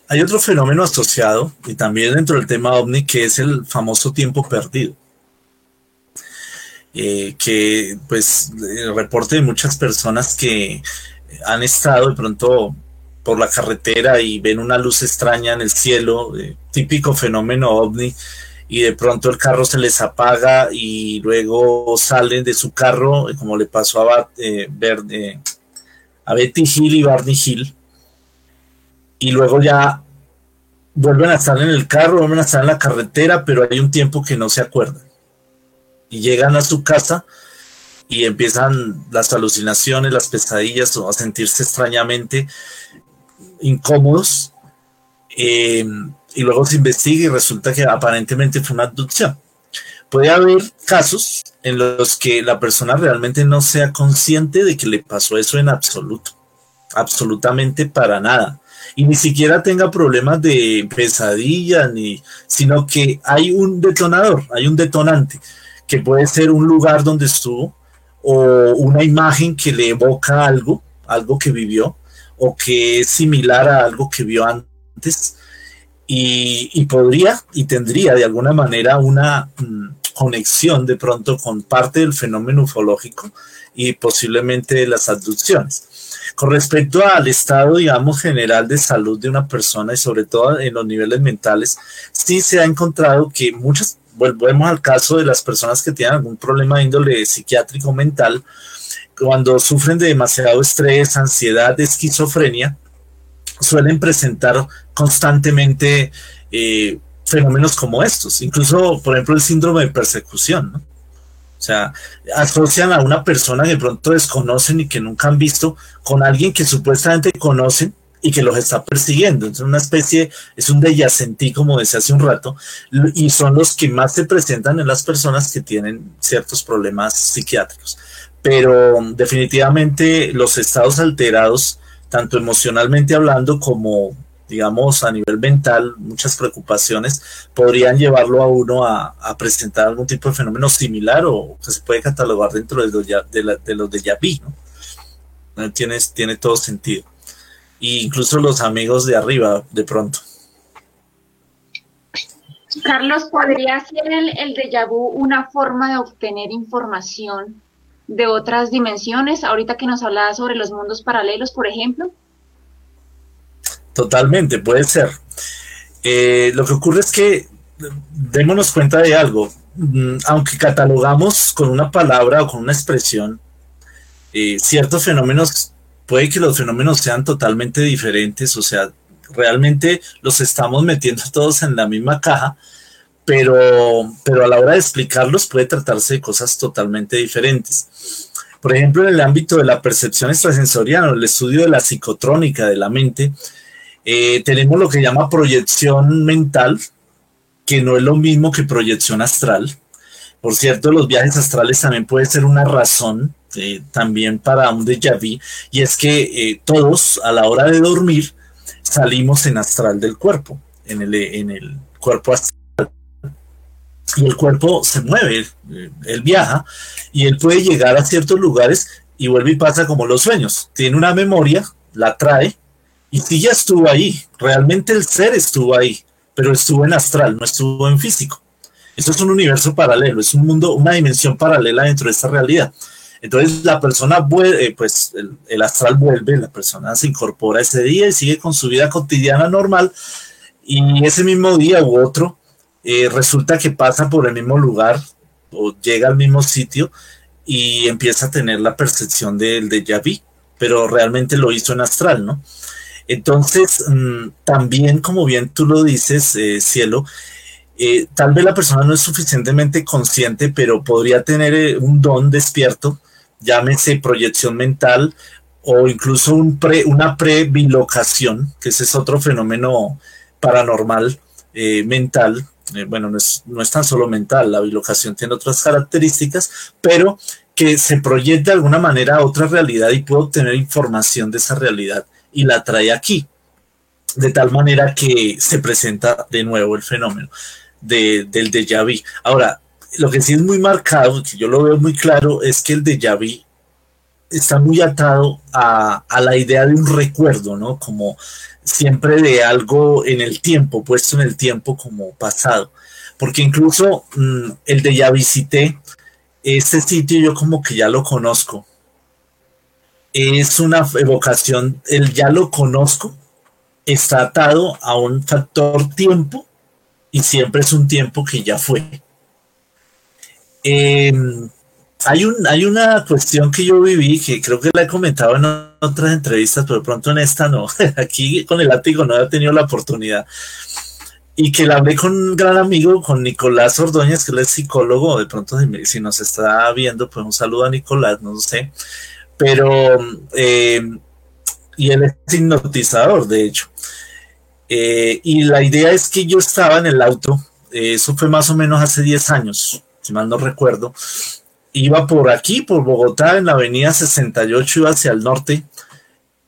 Hay otro fenómeno asociado y también dentro del tema ovni que es el famoso tiempo perdido. Eh, que pues el reporte de muchas personas que han estado de pronto por la carretera y ven una luz extraña en el cielo, eh, típico fenómeno ovni, y de pronto el carro se les apaga y luego salen de su carro, como le pasó a, eh, a Betty Hill y Barney Hill, y luego ya vuelven a estar en el carro, vuelven a estar en la carretera, pero hay un tiempo que no se acuerdan. Y llegan a su casa y empiezan las alucinaciones, las pesadillas o a sentirse extrañamente incómodos. Eh, y luego se investiga y resulta que aparentemente fue una abducción. Puede haber casos en los que la persona realmente no sea consciente de que le pasó eso en absoluto, absolutamente para nada y ni siquiera tenga problemas de pesadilla, ni, sino que hay un detonador, hay un detonante, que puede ser un lugar donde estuvo o una imagen que le evoca algo, algo que vivió o que es similar a algo que vio antes y, podría y tendría de alguna manera una mm, conexión de pronto con parte del fenómeno ufológico y posiblemente las abducciones. Con respecto al estado, digamos, general de salud de una persona y sobre todo en los niveles mentales, sí se ha encontrado que muchas, volvemos al caso de las personas que tienen algún problema de índole psiquiátrico mental, cuando sufren de demasiado estrés, ansiedad, esquizofrenia, suelen presentar constantemente eh, fenómenos como estos, incluso, por ejemplo, el síndrome de persecución, ¿no? O sea, asocian a una persona que pronto desconocen y que nunca han visto con alguien que supuestamente conocen y que los está persiguiendo. Es una especie, es un deyacentí, como decía hace un rato, y son los que más se presentan en las personas que tienen ciertos problemas psiquiátricos. Pero definitivamente los estados alterados, tanto emocionalmente hablando como digamos, a nivel mental, muchas preocupaciones, podrían llevarlo a uno a, presentar algún tipo de fenómeno similar o que se puede catalogar dentro de los de, de, los de Yaví, ¿no? Tiene, tiene todo sentido. E incluso los amigos de arriba, de pronto. Carlos, ¿podría ser el, el déjà una forma de obtener información de otras dimensiones? Ahorita que nos hablaba sobre los mundos paralelos, por ejemplo. Totalmente, puede ser. Eh, lo que ocurre es que démonos cuenta de algo. Mm, aunque catalogamos con una palabra o con una expresión eh, ciertos fenómenos, puede que los fenómenos sean totalmente diferentes, o sea, realmente los estamos metiendo *laughs* todos en la misma caja, pero, pero a la hora de explicarlos puede tratarse de cosas totalmente diferentes. Por ejemplo, en el ámbito de la percepción extrasensorial, el estudio de la psicotrónica de la mente, eh, tenemos lo que llama proyección mental, que no es lo mismo que proyección astral. Por cierto, los viajes astrales también puede ser una razón eh, también para un déjà vu, y es que eh, todos a la hora de dormir salimos en astral del cuerpo, en el, en el cuerpo astral. Y el cuerpo se mueve, él viaja, y él puede llegar a ciertos lugares y vuelve y pasa como los sueños. Tiene una memoria, la trae, y si ya estuvo ahí, realmente el ser estuvo ahí, pero estuvo en astral, no estuvo en físico. Eso es un universo paralelo, es un mundo, una dimensión paralela dentro de esta realidad. Entonces la persona vuelve, eh, pues el, astral vuelve, la persona se incorpora ese día y sigue con su vida cotidiana normal y ese mismo día u otro eh, resulta que pasa por el mismo lugar o llega al mismo sitio y empieza a tener la percepción del de vu, pero realmente lo hizo en astral, ¿no? Entonces, mm, también, como bien tú lo dices, eh, Cielo, eh, tal vez la persona no es suficientemente consciente, pero podría tener eh, un don despierto, llámese proyección mental o incluso un pre, una prebilocación, que ese es otro fenómeno paranormal mental. bueno, no es, no es tan solo mental, la bilocación tiene otras características, pero que se proyecta de alguna manera a otra realidad y puede obtener información de esa realidad y la trae aquí, de tal manera que se presenta de nuevo el fenómeno del déjà vu. Ahora, lo que sí es muy marcado, que yo lo veo muy claro, es que el déjà vu está muy atado a, la idea de un recuerdo, ¿no? Como siempre de algo en el tiempo, puesto en el tiempo como pasado. Porque incluso mm, el de ya visité, este sitio yo como que ya lo conozco, es una evocación, el ya lo conozco, está atado a un factor tiempo y siempre es un tiempo que ya fue. Em, hay, un, hay una cuestión que yo viví que creo que la he comentado en otras entrevistas, pero de pronto en esta no. *laughs* Aquí con el látigo no he tenido la oportunidad. Y que la hablé con un gran amigo, con Nicolás Ordóñez, que él es psicólogo. De pronto, si nos está viendo, pues un saludo a Nicolás, no sé pero, eh, y él es hipnotizador, de hecho. Eh, y la idea es que yo estaba en el auto, eh, eso fue más o menos hace 10 años, si mal no recuerdo. Iba por aquí, por Bogotá, en la avenida 68, iba hacia el norte.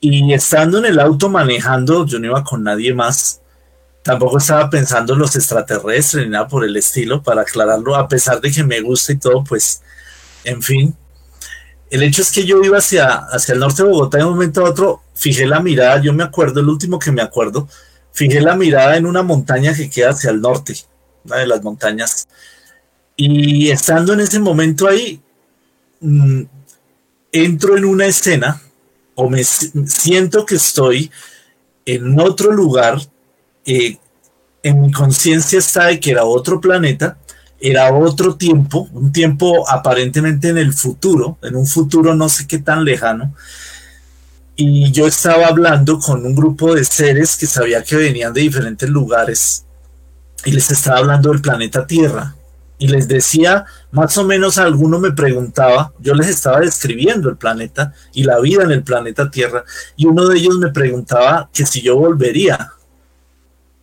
Y estando en el auto manejando, yo no iba con nadie más. Tampoco estaba pensando en los extraterrestres ni nada por el estilo, para aclararlo, a pesar de que me gusta y todo, pues, en fin. El hecho es que yo iba hacia, hacia el norte de Bogotá de un momento a otro fijé la mirada, yo me acuerdo, el último que me acuerdo, fijé la mirada en una montaña que queda hacia el norte, una de las montañas. Y estando en ese momento ahí, mm, entro en una escena o me siento que estoy en otro lugar, eh, en mi conciencia está de que era otro planeta, era otro tiempo, un tiempo aparentemente en el futuro, en un futuro no sé qué tan lejano, y yo estaba hablando con un grupo de seres que sabía que venían de diferentes lugares y les estaba hablando del planeta Tierra y les decía, más o menos alguno me preguntaba, yo les estaba describiendo el planeta y la vida en el planeta Tierra, y uno de ellos me preguntaba que si yo volvería.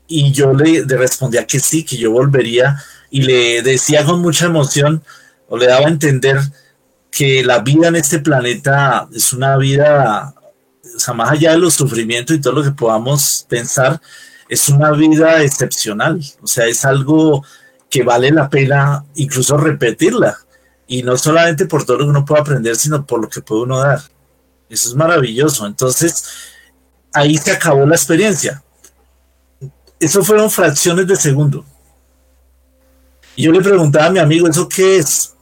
Y yo le, respondía que sí, que yo volvería, y le decía con mucha emoción, o le daba a entender que la vida en este planeta es una vida, o sea, más allá de los sufrimientos y todo lo que podamos pensar, es una vida excepcional, o sea, es algo que vale la pena incluso repetirla. Y no solamente por todo lo que uno puede aprender, sino por lo que puede uno dar. Eso es maravilloso. Entonces, ahí se acabó la experiencia. Eso fueron fracciones de segundo. Y yo le preguntaba a mi amigo, ¿eso qué es?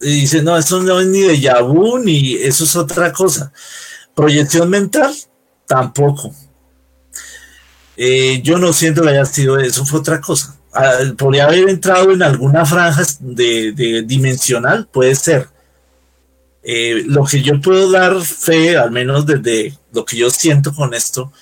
Y dice, no, eso no es ni de Yabú, ni eso es otra cosa. Proyección mental, tampoco. Eh, yo no siento que haya sido eso, fue otra cosa. Ah, podría haber entrado en alguna franja de, dimensional, puede ser. Eh, lo que yo puedo dar fe, al menos desde lo que yo siento con esto,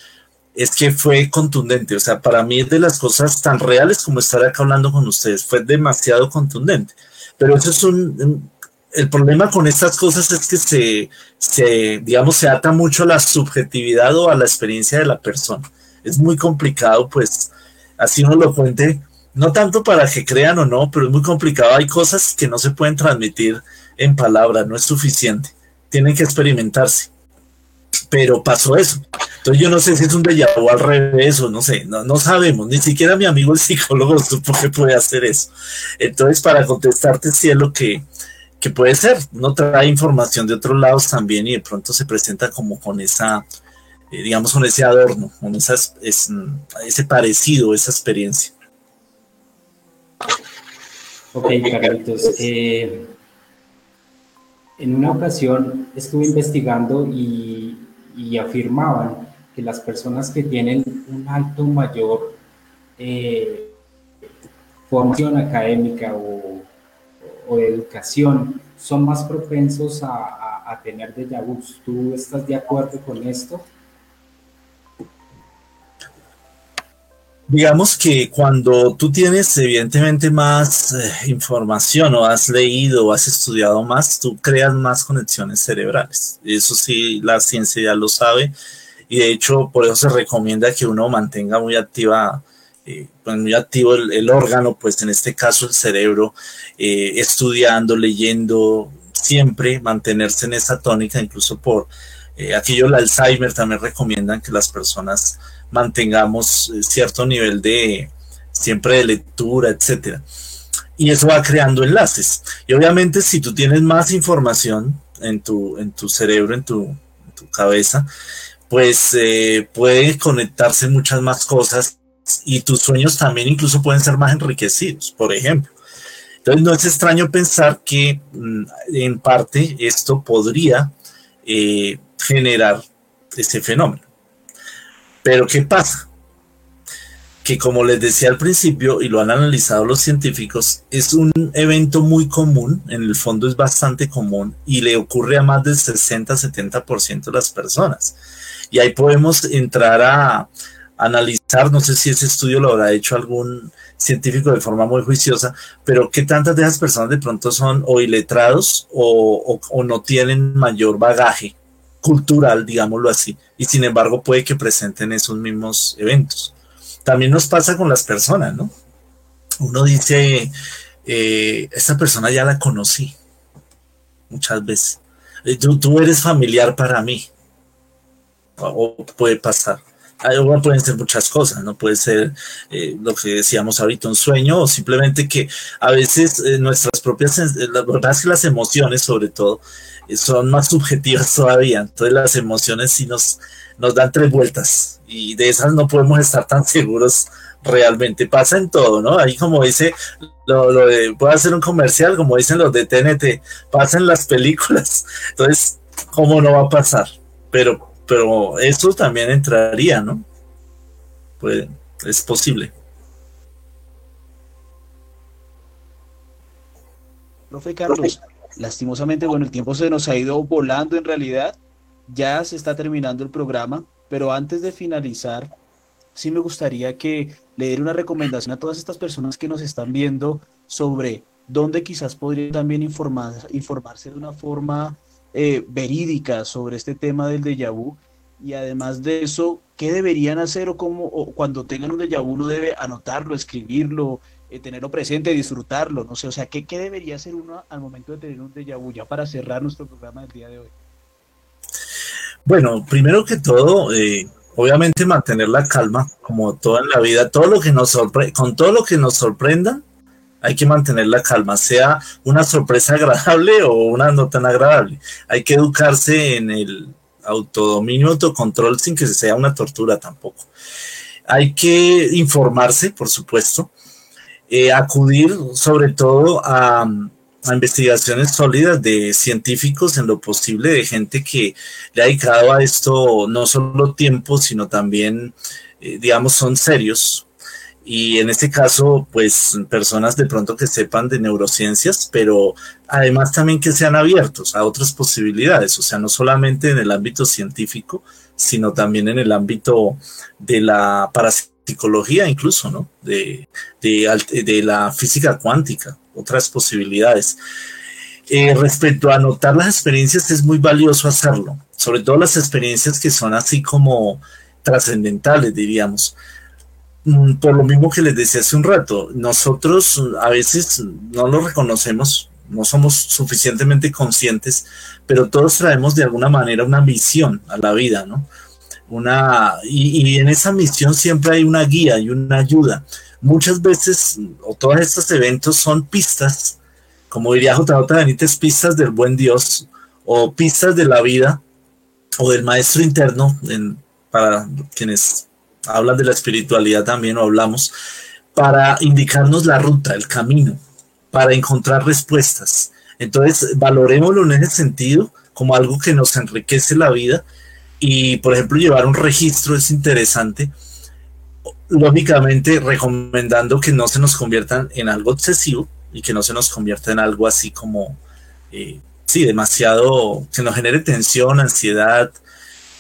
es que fue contundente. O sea, para mí es de las cosas tan reales como estar acá hablando con ustedes. Fue demasiado contundente. Pero eso es un. El problema con estas cosas es que se, se, digamos, se ata mucho a la subjetividad o a la experiencia de la persona. Es muy complicado, pues, así uno lo cuente no tanto para que crean o no, pero es muy complicado. Hay cosas que no se pueden transmitir en palabras, no es suficiente. Tienen que experimentarse. Pero pasó eso. Entonces yo no sé si es un déjà vu al revés o no sé, no, no sabemos. Ni siquiera mi amigo el psicólogo *laughs* supo que puede hacer eso. Entonces para contestarte si es lo que, que puede ser. Uno trae información de otros lados también y de pronto se presenta como con esa, eh, digamos, con ese adorno, con esas, ese parecido, esa experiencia. Ok, Carlitos. Eh, en una ocasión estuve investigando y, afirmaban que las personas que tienen un alto mayor eh, formación académica o, educación son más propensos a, tener déjà vu. ¿Tú estás de acuerdo con esto? Digamos que cuando tú tienes evidentemente más eh, información o has leído o has estudiado más, tú creas más conexiones cerebrales. Eso sí, la ciencia ya lo sabe y de hecho por eso se recomienda que uno mantenga muy activa. Eh, pues muy activo el, órgano, pues en este caso el cerebro, eh, estudiando, leyendo, siempre mantenerse en esa tónica, incluso por aquello el Alzheimer también recomiendan que las personas mantengamos eh, cierto nivel de siempre de lectura, etcétera. Y eso va creando enlaces. Y obviamente si tú tienes más información en tu, en tu cerebro, en tu, cabeza, pues eh, puede conectarse muchas más cosas y tus sueños también incluso pueden ser más enriquecidos, por ejemplo. Entonces no es extraño pensar que mm, en parte esto podría eh, generar ese fenómeno. Pero ¿qué pasa? Que como les decía al principio, y lo han analizado los científicos, es un evento muy común, en el fondo es bastante común y le ocurre a más del 60-70% de las personas. Y ahí podemos entrar a analizar, no sé si ese estudio lo habrá hecho algún científico de forma muy juiciosa, pero qué tantas de esas personas de pronto son o iletrados o, o no tienen mayor bagaje cultural, digámoslo así, y sin embargo puede que presenten esos mismos eventos. También nos pasa con las personas, ¿no? Uno dice, eh, esta persona ya la conocí muchas veces. Eh, tú, tú eres familiar para mí. O puede pasar. Pueden ser muchas cosas, ¿no? Puede ser eh, lo que decíamos ahorita, un sueño, o simplemente que a veces eh, nuestras propias, la verdad es que las emociones sobre todo son más subjetivas *laughs* todavía, entonces las emociones sí nos, nos dan tres vueltas y de esas no podemos estar tan seguros realmente. Pasa en todo, ¿no? Ahí como dice, lo, de, hacer un comercial, como dicen los de TNT, pasa en las películas, *laughs* entonces, ¿cómo no va a pasar? Pero pero eso también entraría, ¿no? Pues es posible. Profe Carlos, lastimosamente, bueno, el tiempo se nos ha ido volando en realidad. Ya se está terminando el programa, pero antes de finalizar, sí me gustaría que le diera una recomendación a todas estas personas que nos están viendo sobre dónde quizás podrían también informar, informarse de una forma eh, verídica sobre este tema del déjà vu y además de eso, ¿qué deberían hacer o cómo cuando tengan un déjà vu uno debe anotarlo, escribirlo, eh, tenerlo presente, disfrutarlo, no sé, o sea, ¿qué, ¿qué, debería hacer uno al momento de tener un déjà vu ya para cerrar nuestro programa del día de hoy? Bueno, primero que todo, eh, obviamente mantener la calma, como todo en la vida, todo lo que nos sorpre con todo lo que nos sorprenda, hay que mantener la calma, sea una sorpresa *laughs* agradable o una no tan agradable. Hay que educarse en el autodominio, autocontrol sin que sea una tortura tampoco. Hay que informarse, por supuesto, eh, acudir sobre todo a, investigaciones sólidas de científicos en lo posible, de gente que le ha dedicado a esto no solo tiempo, sino también, eh, digamos, son serios, y en este caso, pues personas de pronto que sepan de neurociencias, pero además también que sean abiertos a otras posibilidades, o sea, no solamente en el ámbito científico, sino también en el ámbito de la parapsicología incluso, ¿no? De, de, la física cuántica, otras posibilidades. Eh, respecto a anotar las experiencias, es muy valioso hacerlo, sobre todo las experiencias que son así como trascendentales, diríamos por lo mismo que les decía hace un rato, nosotros a veces no lo reconocemos, no somos suficientemente conscientes, pero todos traemos de alguna manera una misión a la vida, ¿no? Una, y, en esa misión siempre hay una guía y una ayuda. Muchas veces, o todos estos eventos son pistas, como diría JJ Benítez, pistas del buen Dios, o pistas de la vida, o del maestro interno, para quienes hablan de la espiritualidad también o hablamos, para indicarnos la ruta, el camino, para encontrar respuestas. Entonces, valorémoslo en ese sentido como algo que nos enriquece la vida y, por ejemplo, llevar un registro es interesante, lógicamente recomendando que no se nos conviertan en algo obsesivo y que no se nos convierta en algo así como, eh, sí, demasiado, que nos genere tensión, ansiedad,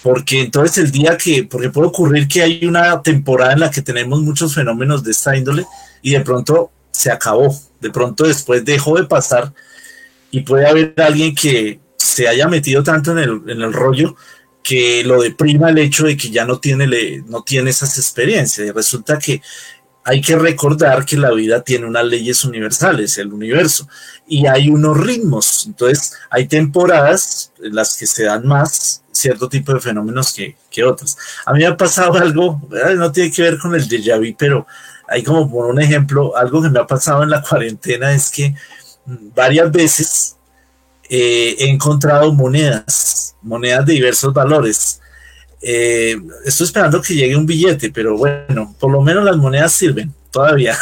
porque entonces el día que, porque puede ocurrir que hay una temporada en la que tenemos muchos fenómenos de esta índole y de pronto se acabó, de pronto después dejó de pasar y puede haber alguien que se haya metido tanto en el, en el rollo que lo deprima el hecho de que ya no tiene, le, no tiene esas experiencias y resulta que hay que recordar que la vida tiene unas leyes universales, el universo, y hay unos ritmos. Entonces, hay temporadas en las que se dan más cierto tipo de fenómenos que, que otras. A mí me ha pasado algo, no tiene que ver con el déjà vu, pero hay como por un ejemplo, algo que me ha pasado en la *laughs* cuarentena es que varias veces eh, he encontrado monedas, monedas de diversos valores eh, estoy esperando que llegue un billete, pero bueno, por lo menos las monedas sirven todavía.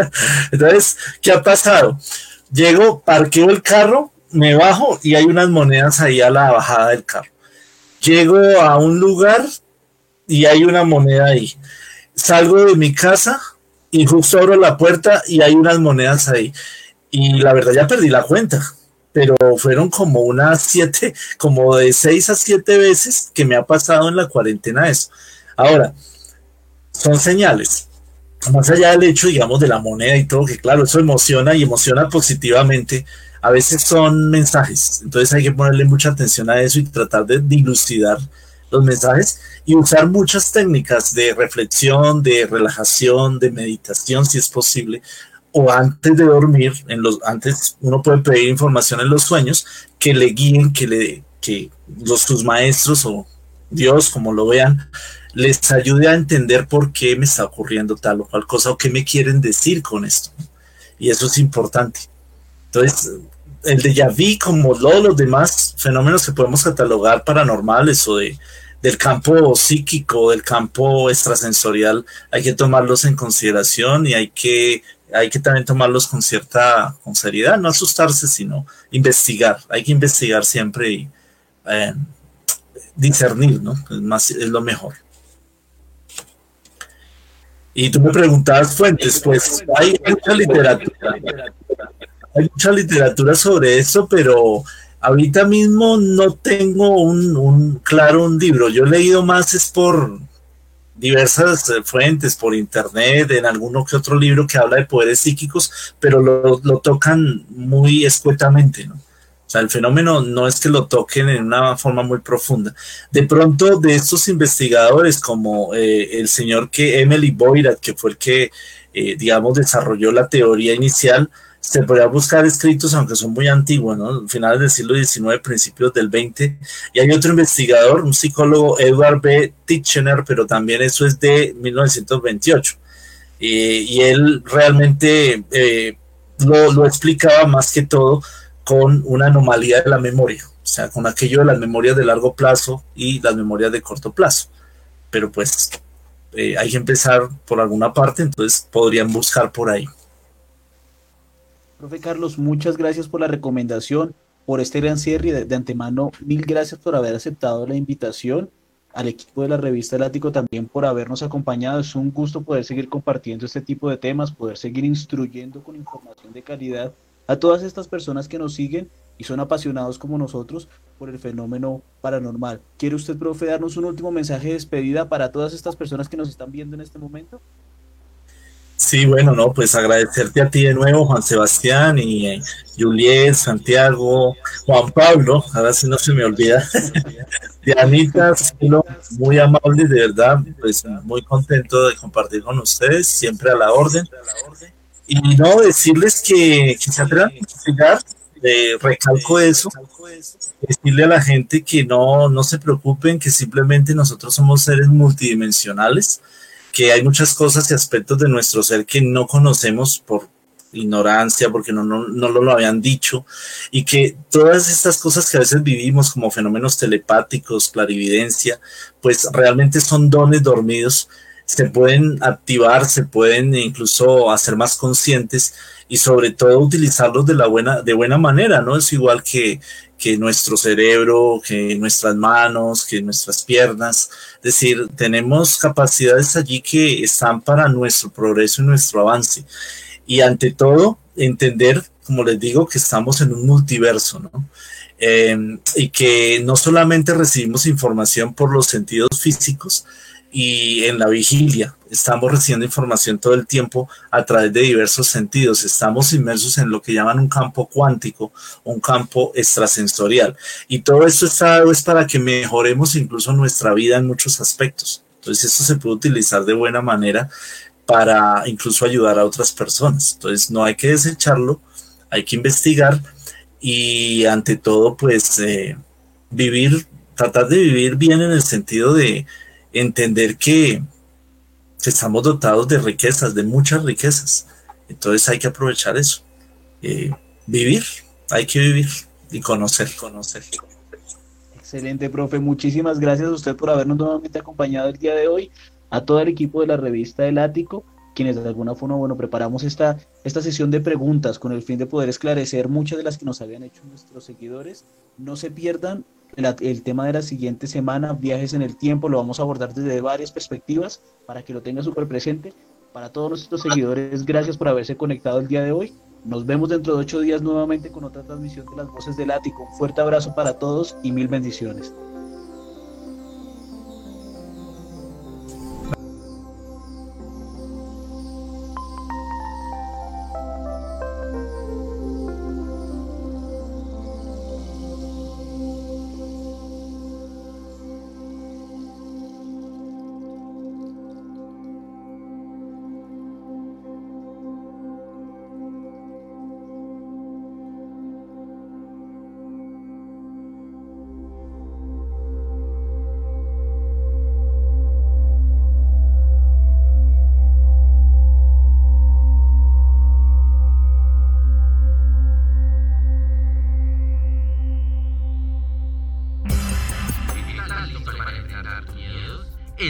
*laughs* Entonces, ¿qué ha pasado? Llego, parqueo el carro, me bajo y hay unas monedas ahí a la bajada del carro. Llego a un lugar y hay una moneda ahí. Salgo de mi casa y justo abro la puerta y hay unas monedas ahí. Y la verdad ya perdí la cuenta pero fueron como unas siete, como de seis a siete veces que me ha pasado en la cuarentena eso. Ahora, son señales. Más allá del hecho, digamos, de la moneda y todo, que claro, eso emociona y emociona positivamente, a veces son mensajes. Entonces hay que ponerle mucha atención a eso y tratar de dilucidar los mensajes y usar muchas técnicas de reflexión, de relajación, de meditación, si es posible, o antes de dormir, antes uno puede pedir información en los sueños que le guíen, que le, que los, sus maestros o Dios, como lo vean, les ayude a entender por qué me está ocurriendo tal o cual cosa o qué me quieren decir con esto. Y eso es importante. Entonces, el de Yaví, como todos los demás fenómenos que podemos catalogar paranormales o de, del campo psíquico, del campo extrasensorial, hay que tomarlos en consideración y hay que, hay que también tomarlos con cierta con seriedad, no asustarse, sino investigar. Hay que investigar siempre y eh, discernir, ¿no? Es, es lo mejor. Y tú me preguntabas fuentes, pues hay mucha literatura. Hay mucha literatura sobre eso, pero ahorita mismo no tengo un, claro un libro. Yo he leído más es por diversas eh, fuentes, por internet, en alguno que otro libro que habla de poderes psíquicos, pero lo, lo tocan muy escuetamente, ¿no? sea, el fenómeno no es que lo toquen en una forma muy profunda. De pronto, de estos investigadores, como eh, el señor que Emily Boyrat, que fue el que, eh, digamos, desarrolló la teoría inicial, se podría buscar escritos, aunque son muy antiguos, ¿no? Finales del siglo XIX, principios del XX. Y hay otro investigador, un psicólogo, Edward B. Titchener, pero también eso es de 1928. y él realmente eh, lo, lo explicaba más que todo con una anomalía de la memoria, o sea, con aquello de las memorias de largo plazo y las memorias de corto plazo. Pero pues eh, hay que empezar por alguna parte, entonces podrían buscar por ahí. Profe Carlos, muchas gracias por la recomendación, por este gran cierre de, antemano, mil gracias por haber aceptado la invitación al equipo de la revista El Ático también por habernos acompañado. Es un gusto poder seguir compartiendo este tipo de temas, poder seguir instruyendo con información de calidad a todas estas personas que nos siguen y son apasionados como nosotros por el fenómeno paranormal. ¿Quiere usted, profe, darnos un último mensaje de despedida para todas estas personas que nos están viendo en este momento? Sí, bueno, no, pues agradecerte a ti de nuevo, Juan Sebastián y eh, Juliet, Santiago, Juan Pablo, ahora sí no se me olvida, *laughs* Dianita, muy amable, de verdad, pues muy contento de compartir con ustedes, siempre a la orden. Y no decirles que, que se atrevan a eh, recalco eso, decirle a la gente que no, no se preocupen, que simplemente nosotros somos seres multidimensionales, que hay muchas cosas y aspectos de nuestro ser que no conocemos por ignorancia, porque no, no, no lo habían dicho, y que todas estas cosas que a veces vivimos como fenómenos telepáticos, clarividencia, pues realmente son dones dormidos se pueden activar, se pueden incluso hacer más conscientes y sobre todo utilizarlos de la buena, de buena manera, ¿no? Es igual que, que nuestro cerebro, que nuestras manos, que nuestras piernas. Es decir, tenemos capacidades allí que están para nuestro progreso y nuestro avance. Y ante todo, entender, como les digo, que estamos en un multiverso, ¿no? Eh, y que no solamente recibimos información por los sentidos físicos, y en la vigilia. Estamos recibiendo información todo el tiempo a través de diversos sentidos. Estamos inmersos en lo que llaman un campo cuántico, un campo extrasensorial. Y todo esto está es para que mejoremos incluso nuestra vida en muchos aspectos. Entonces esto se puede utilizar de buena manera para incluso ayudar a otras personas. Entonces no hay que desecharlo, hay que investigar y ante todo pues eh, vivir, tratar de vivir bien en el sentido de entender que, estamos dotados de riquezas, de muchas riquezas. Entonces hay que aprovechar eso. Eh, vivir, hay que vivir y conocer, conocer. Excelente, profe. Muchísimas gracias a usted por habernos nuevamente acompañado el día de hoy, a todo el equipo de la revista El Ático, quienes de alguna forma, bueno, preparamos esta, esta sesión de preguntas con el fin de poder esclarecer muchas de las que nos habían hecho nuestros seguidores. No se pierdan el, tema de la siguiente semana, viajes en el tiempo, lo vamos a abordar desde varias perspectivas para que lo tenga súper presente. Para todos nuestros seguidores, gracias por haberse conectado el día de hoy. Nos vemos dentro de ocho días nuevamente con otra transmisión de las voces del ático. Un fuerte abrazo para todos y mil bendiciones.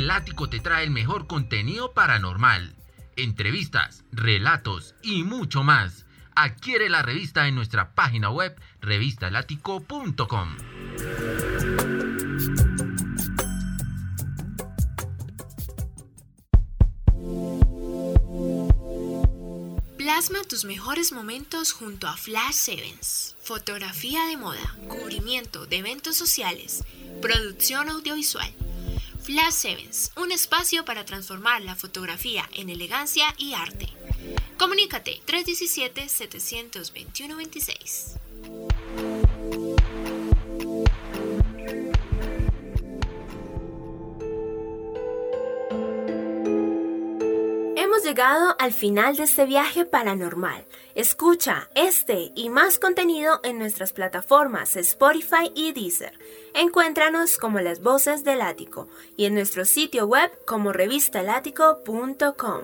El ático te trae el mejor contenido paranormal, entrevistas, relatos y mucho más. Adquiere la revista en nuestra página web revistalático.com. Plasma tus mejores momentos junto a Flash Sevens. Fotografía de moda, cubrimiento de eventos sociales, producción audiovisual. Flash Sevens, un espacio para transformar la fotografía en elegancia y arte. Comunícate 317-721-26. Llegado al final de este viaje paranormal. Escucha este y más contenido en nuestras plataformas Spotify y Deezer. Encuéntranos como las voces del ático y en nuestro sitio web como revistalático.com.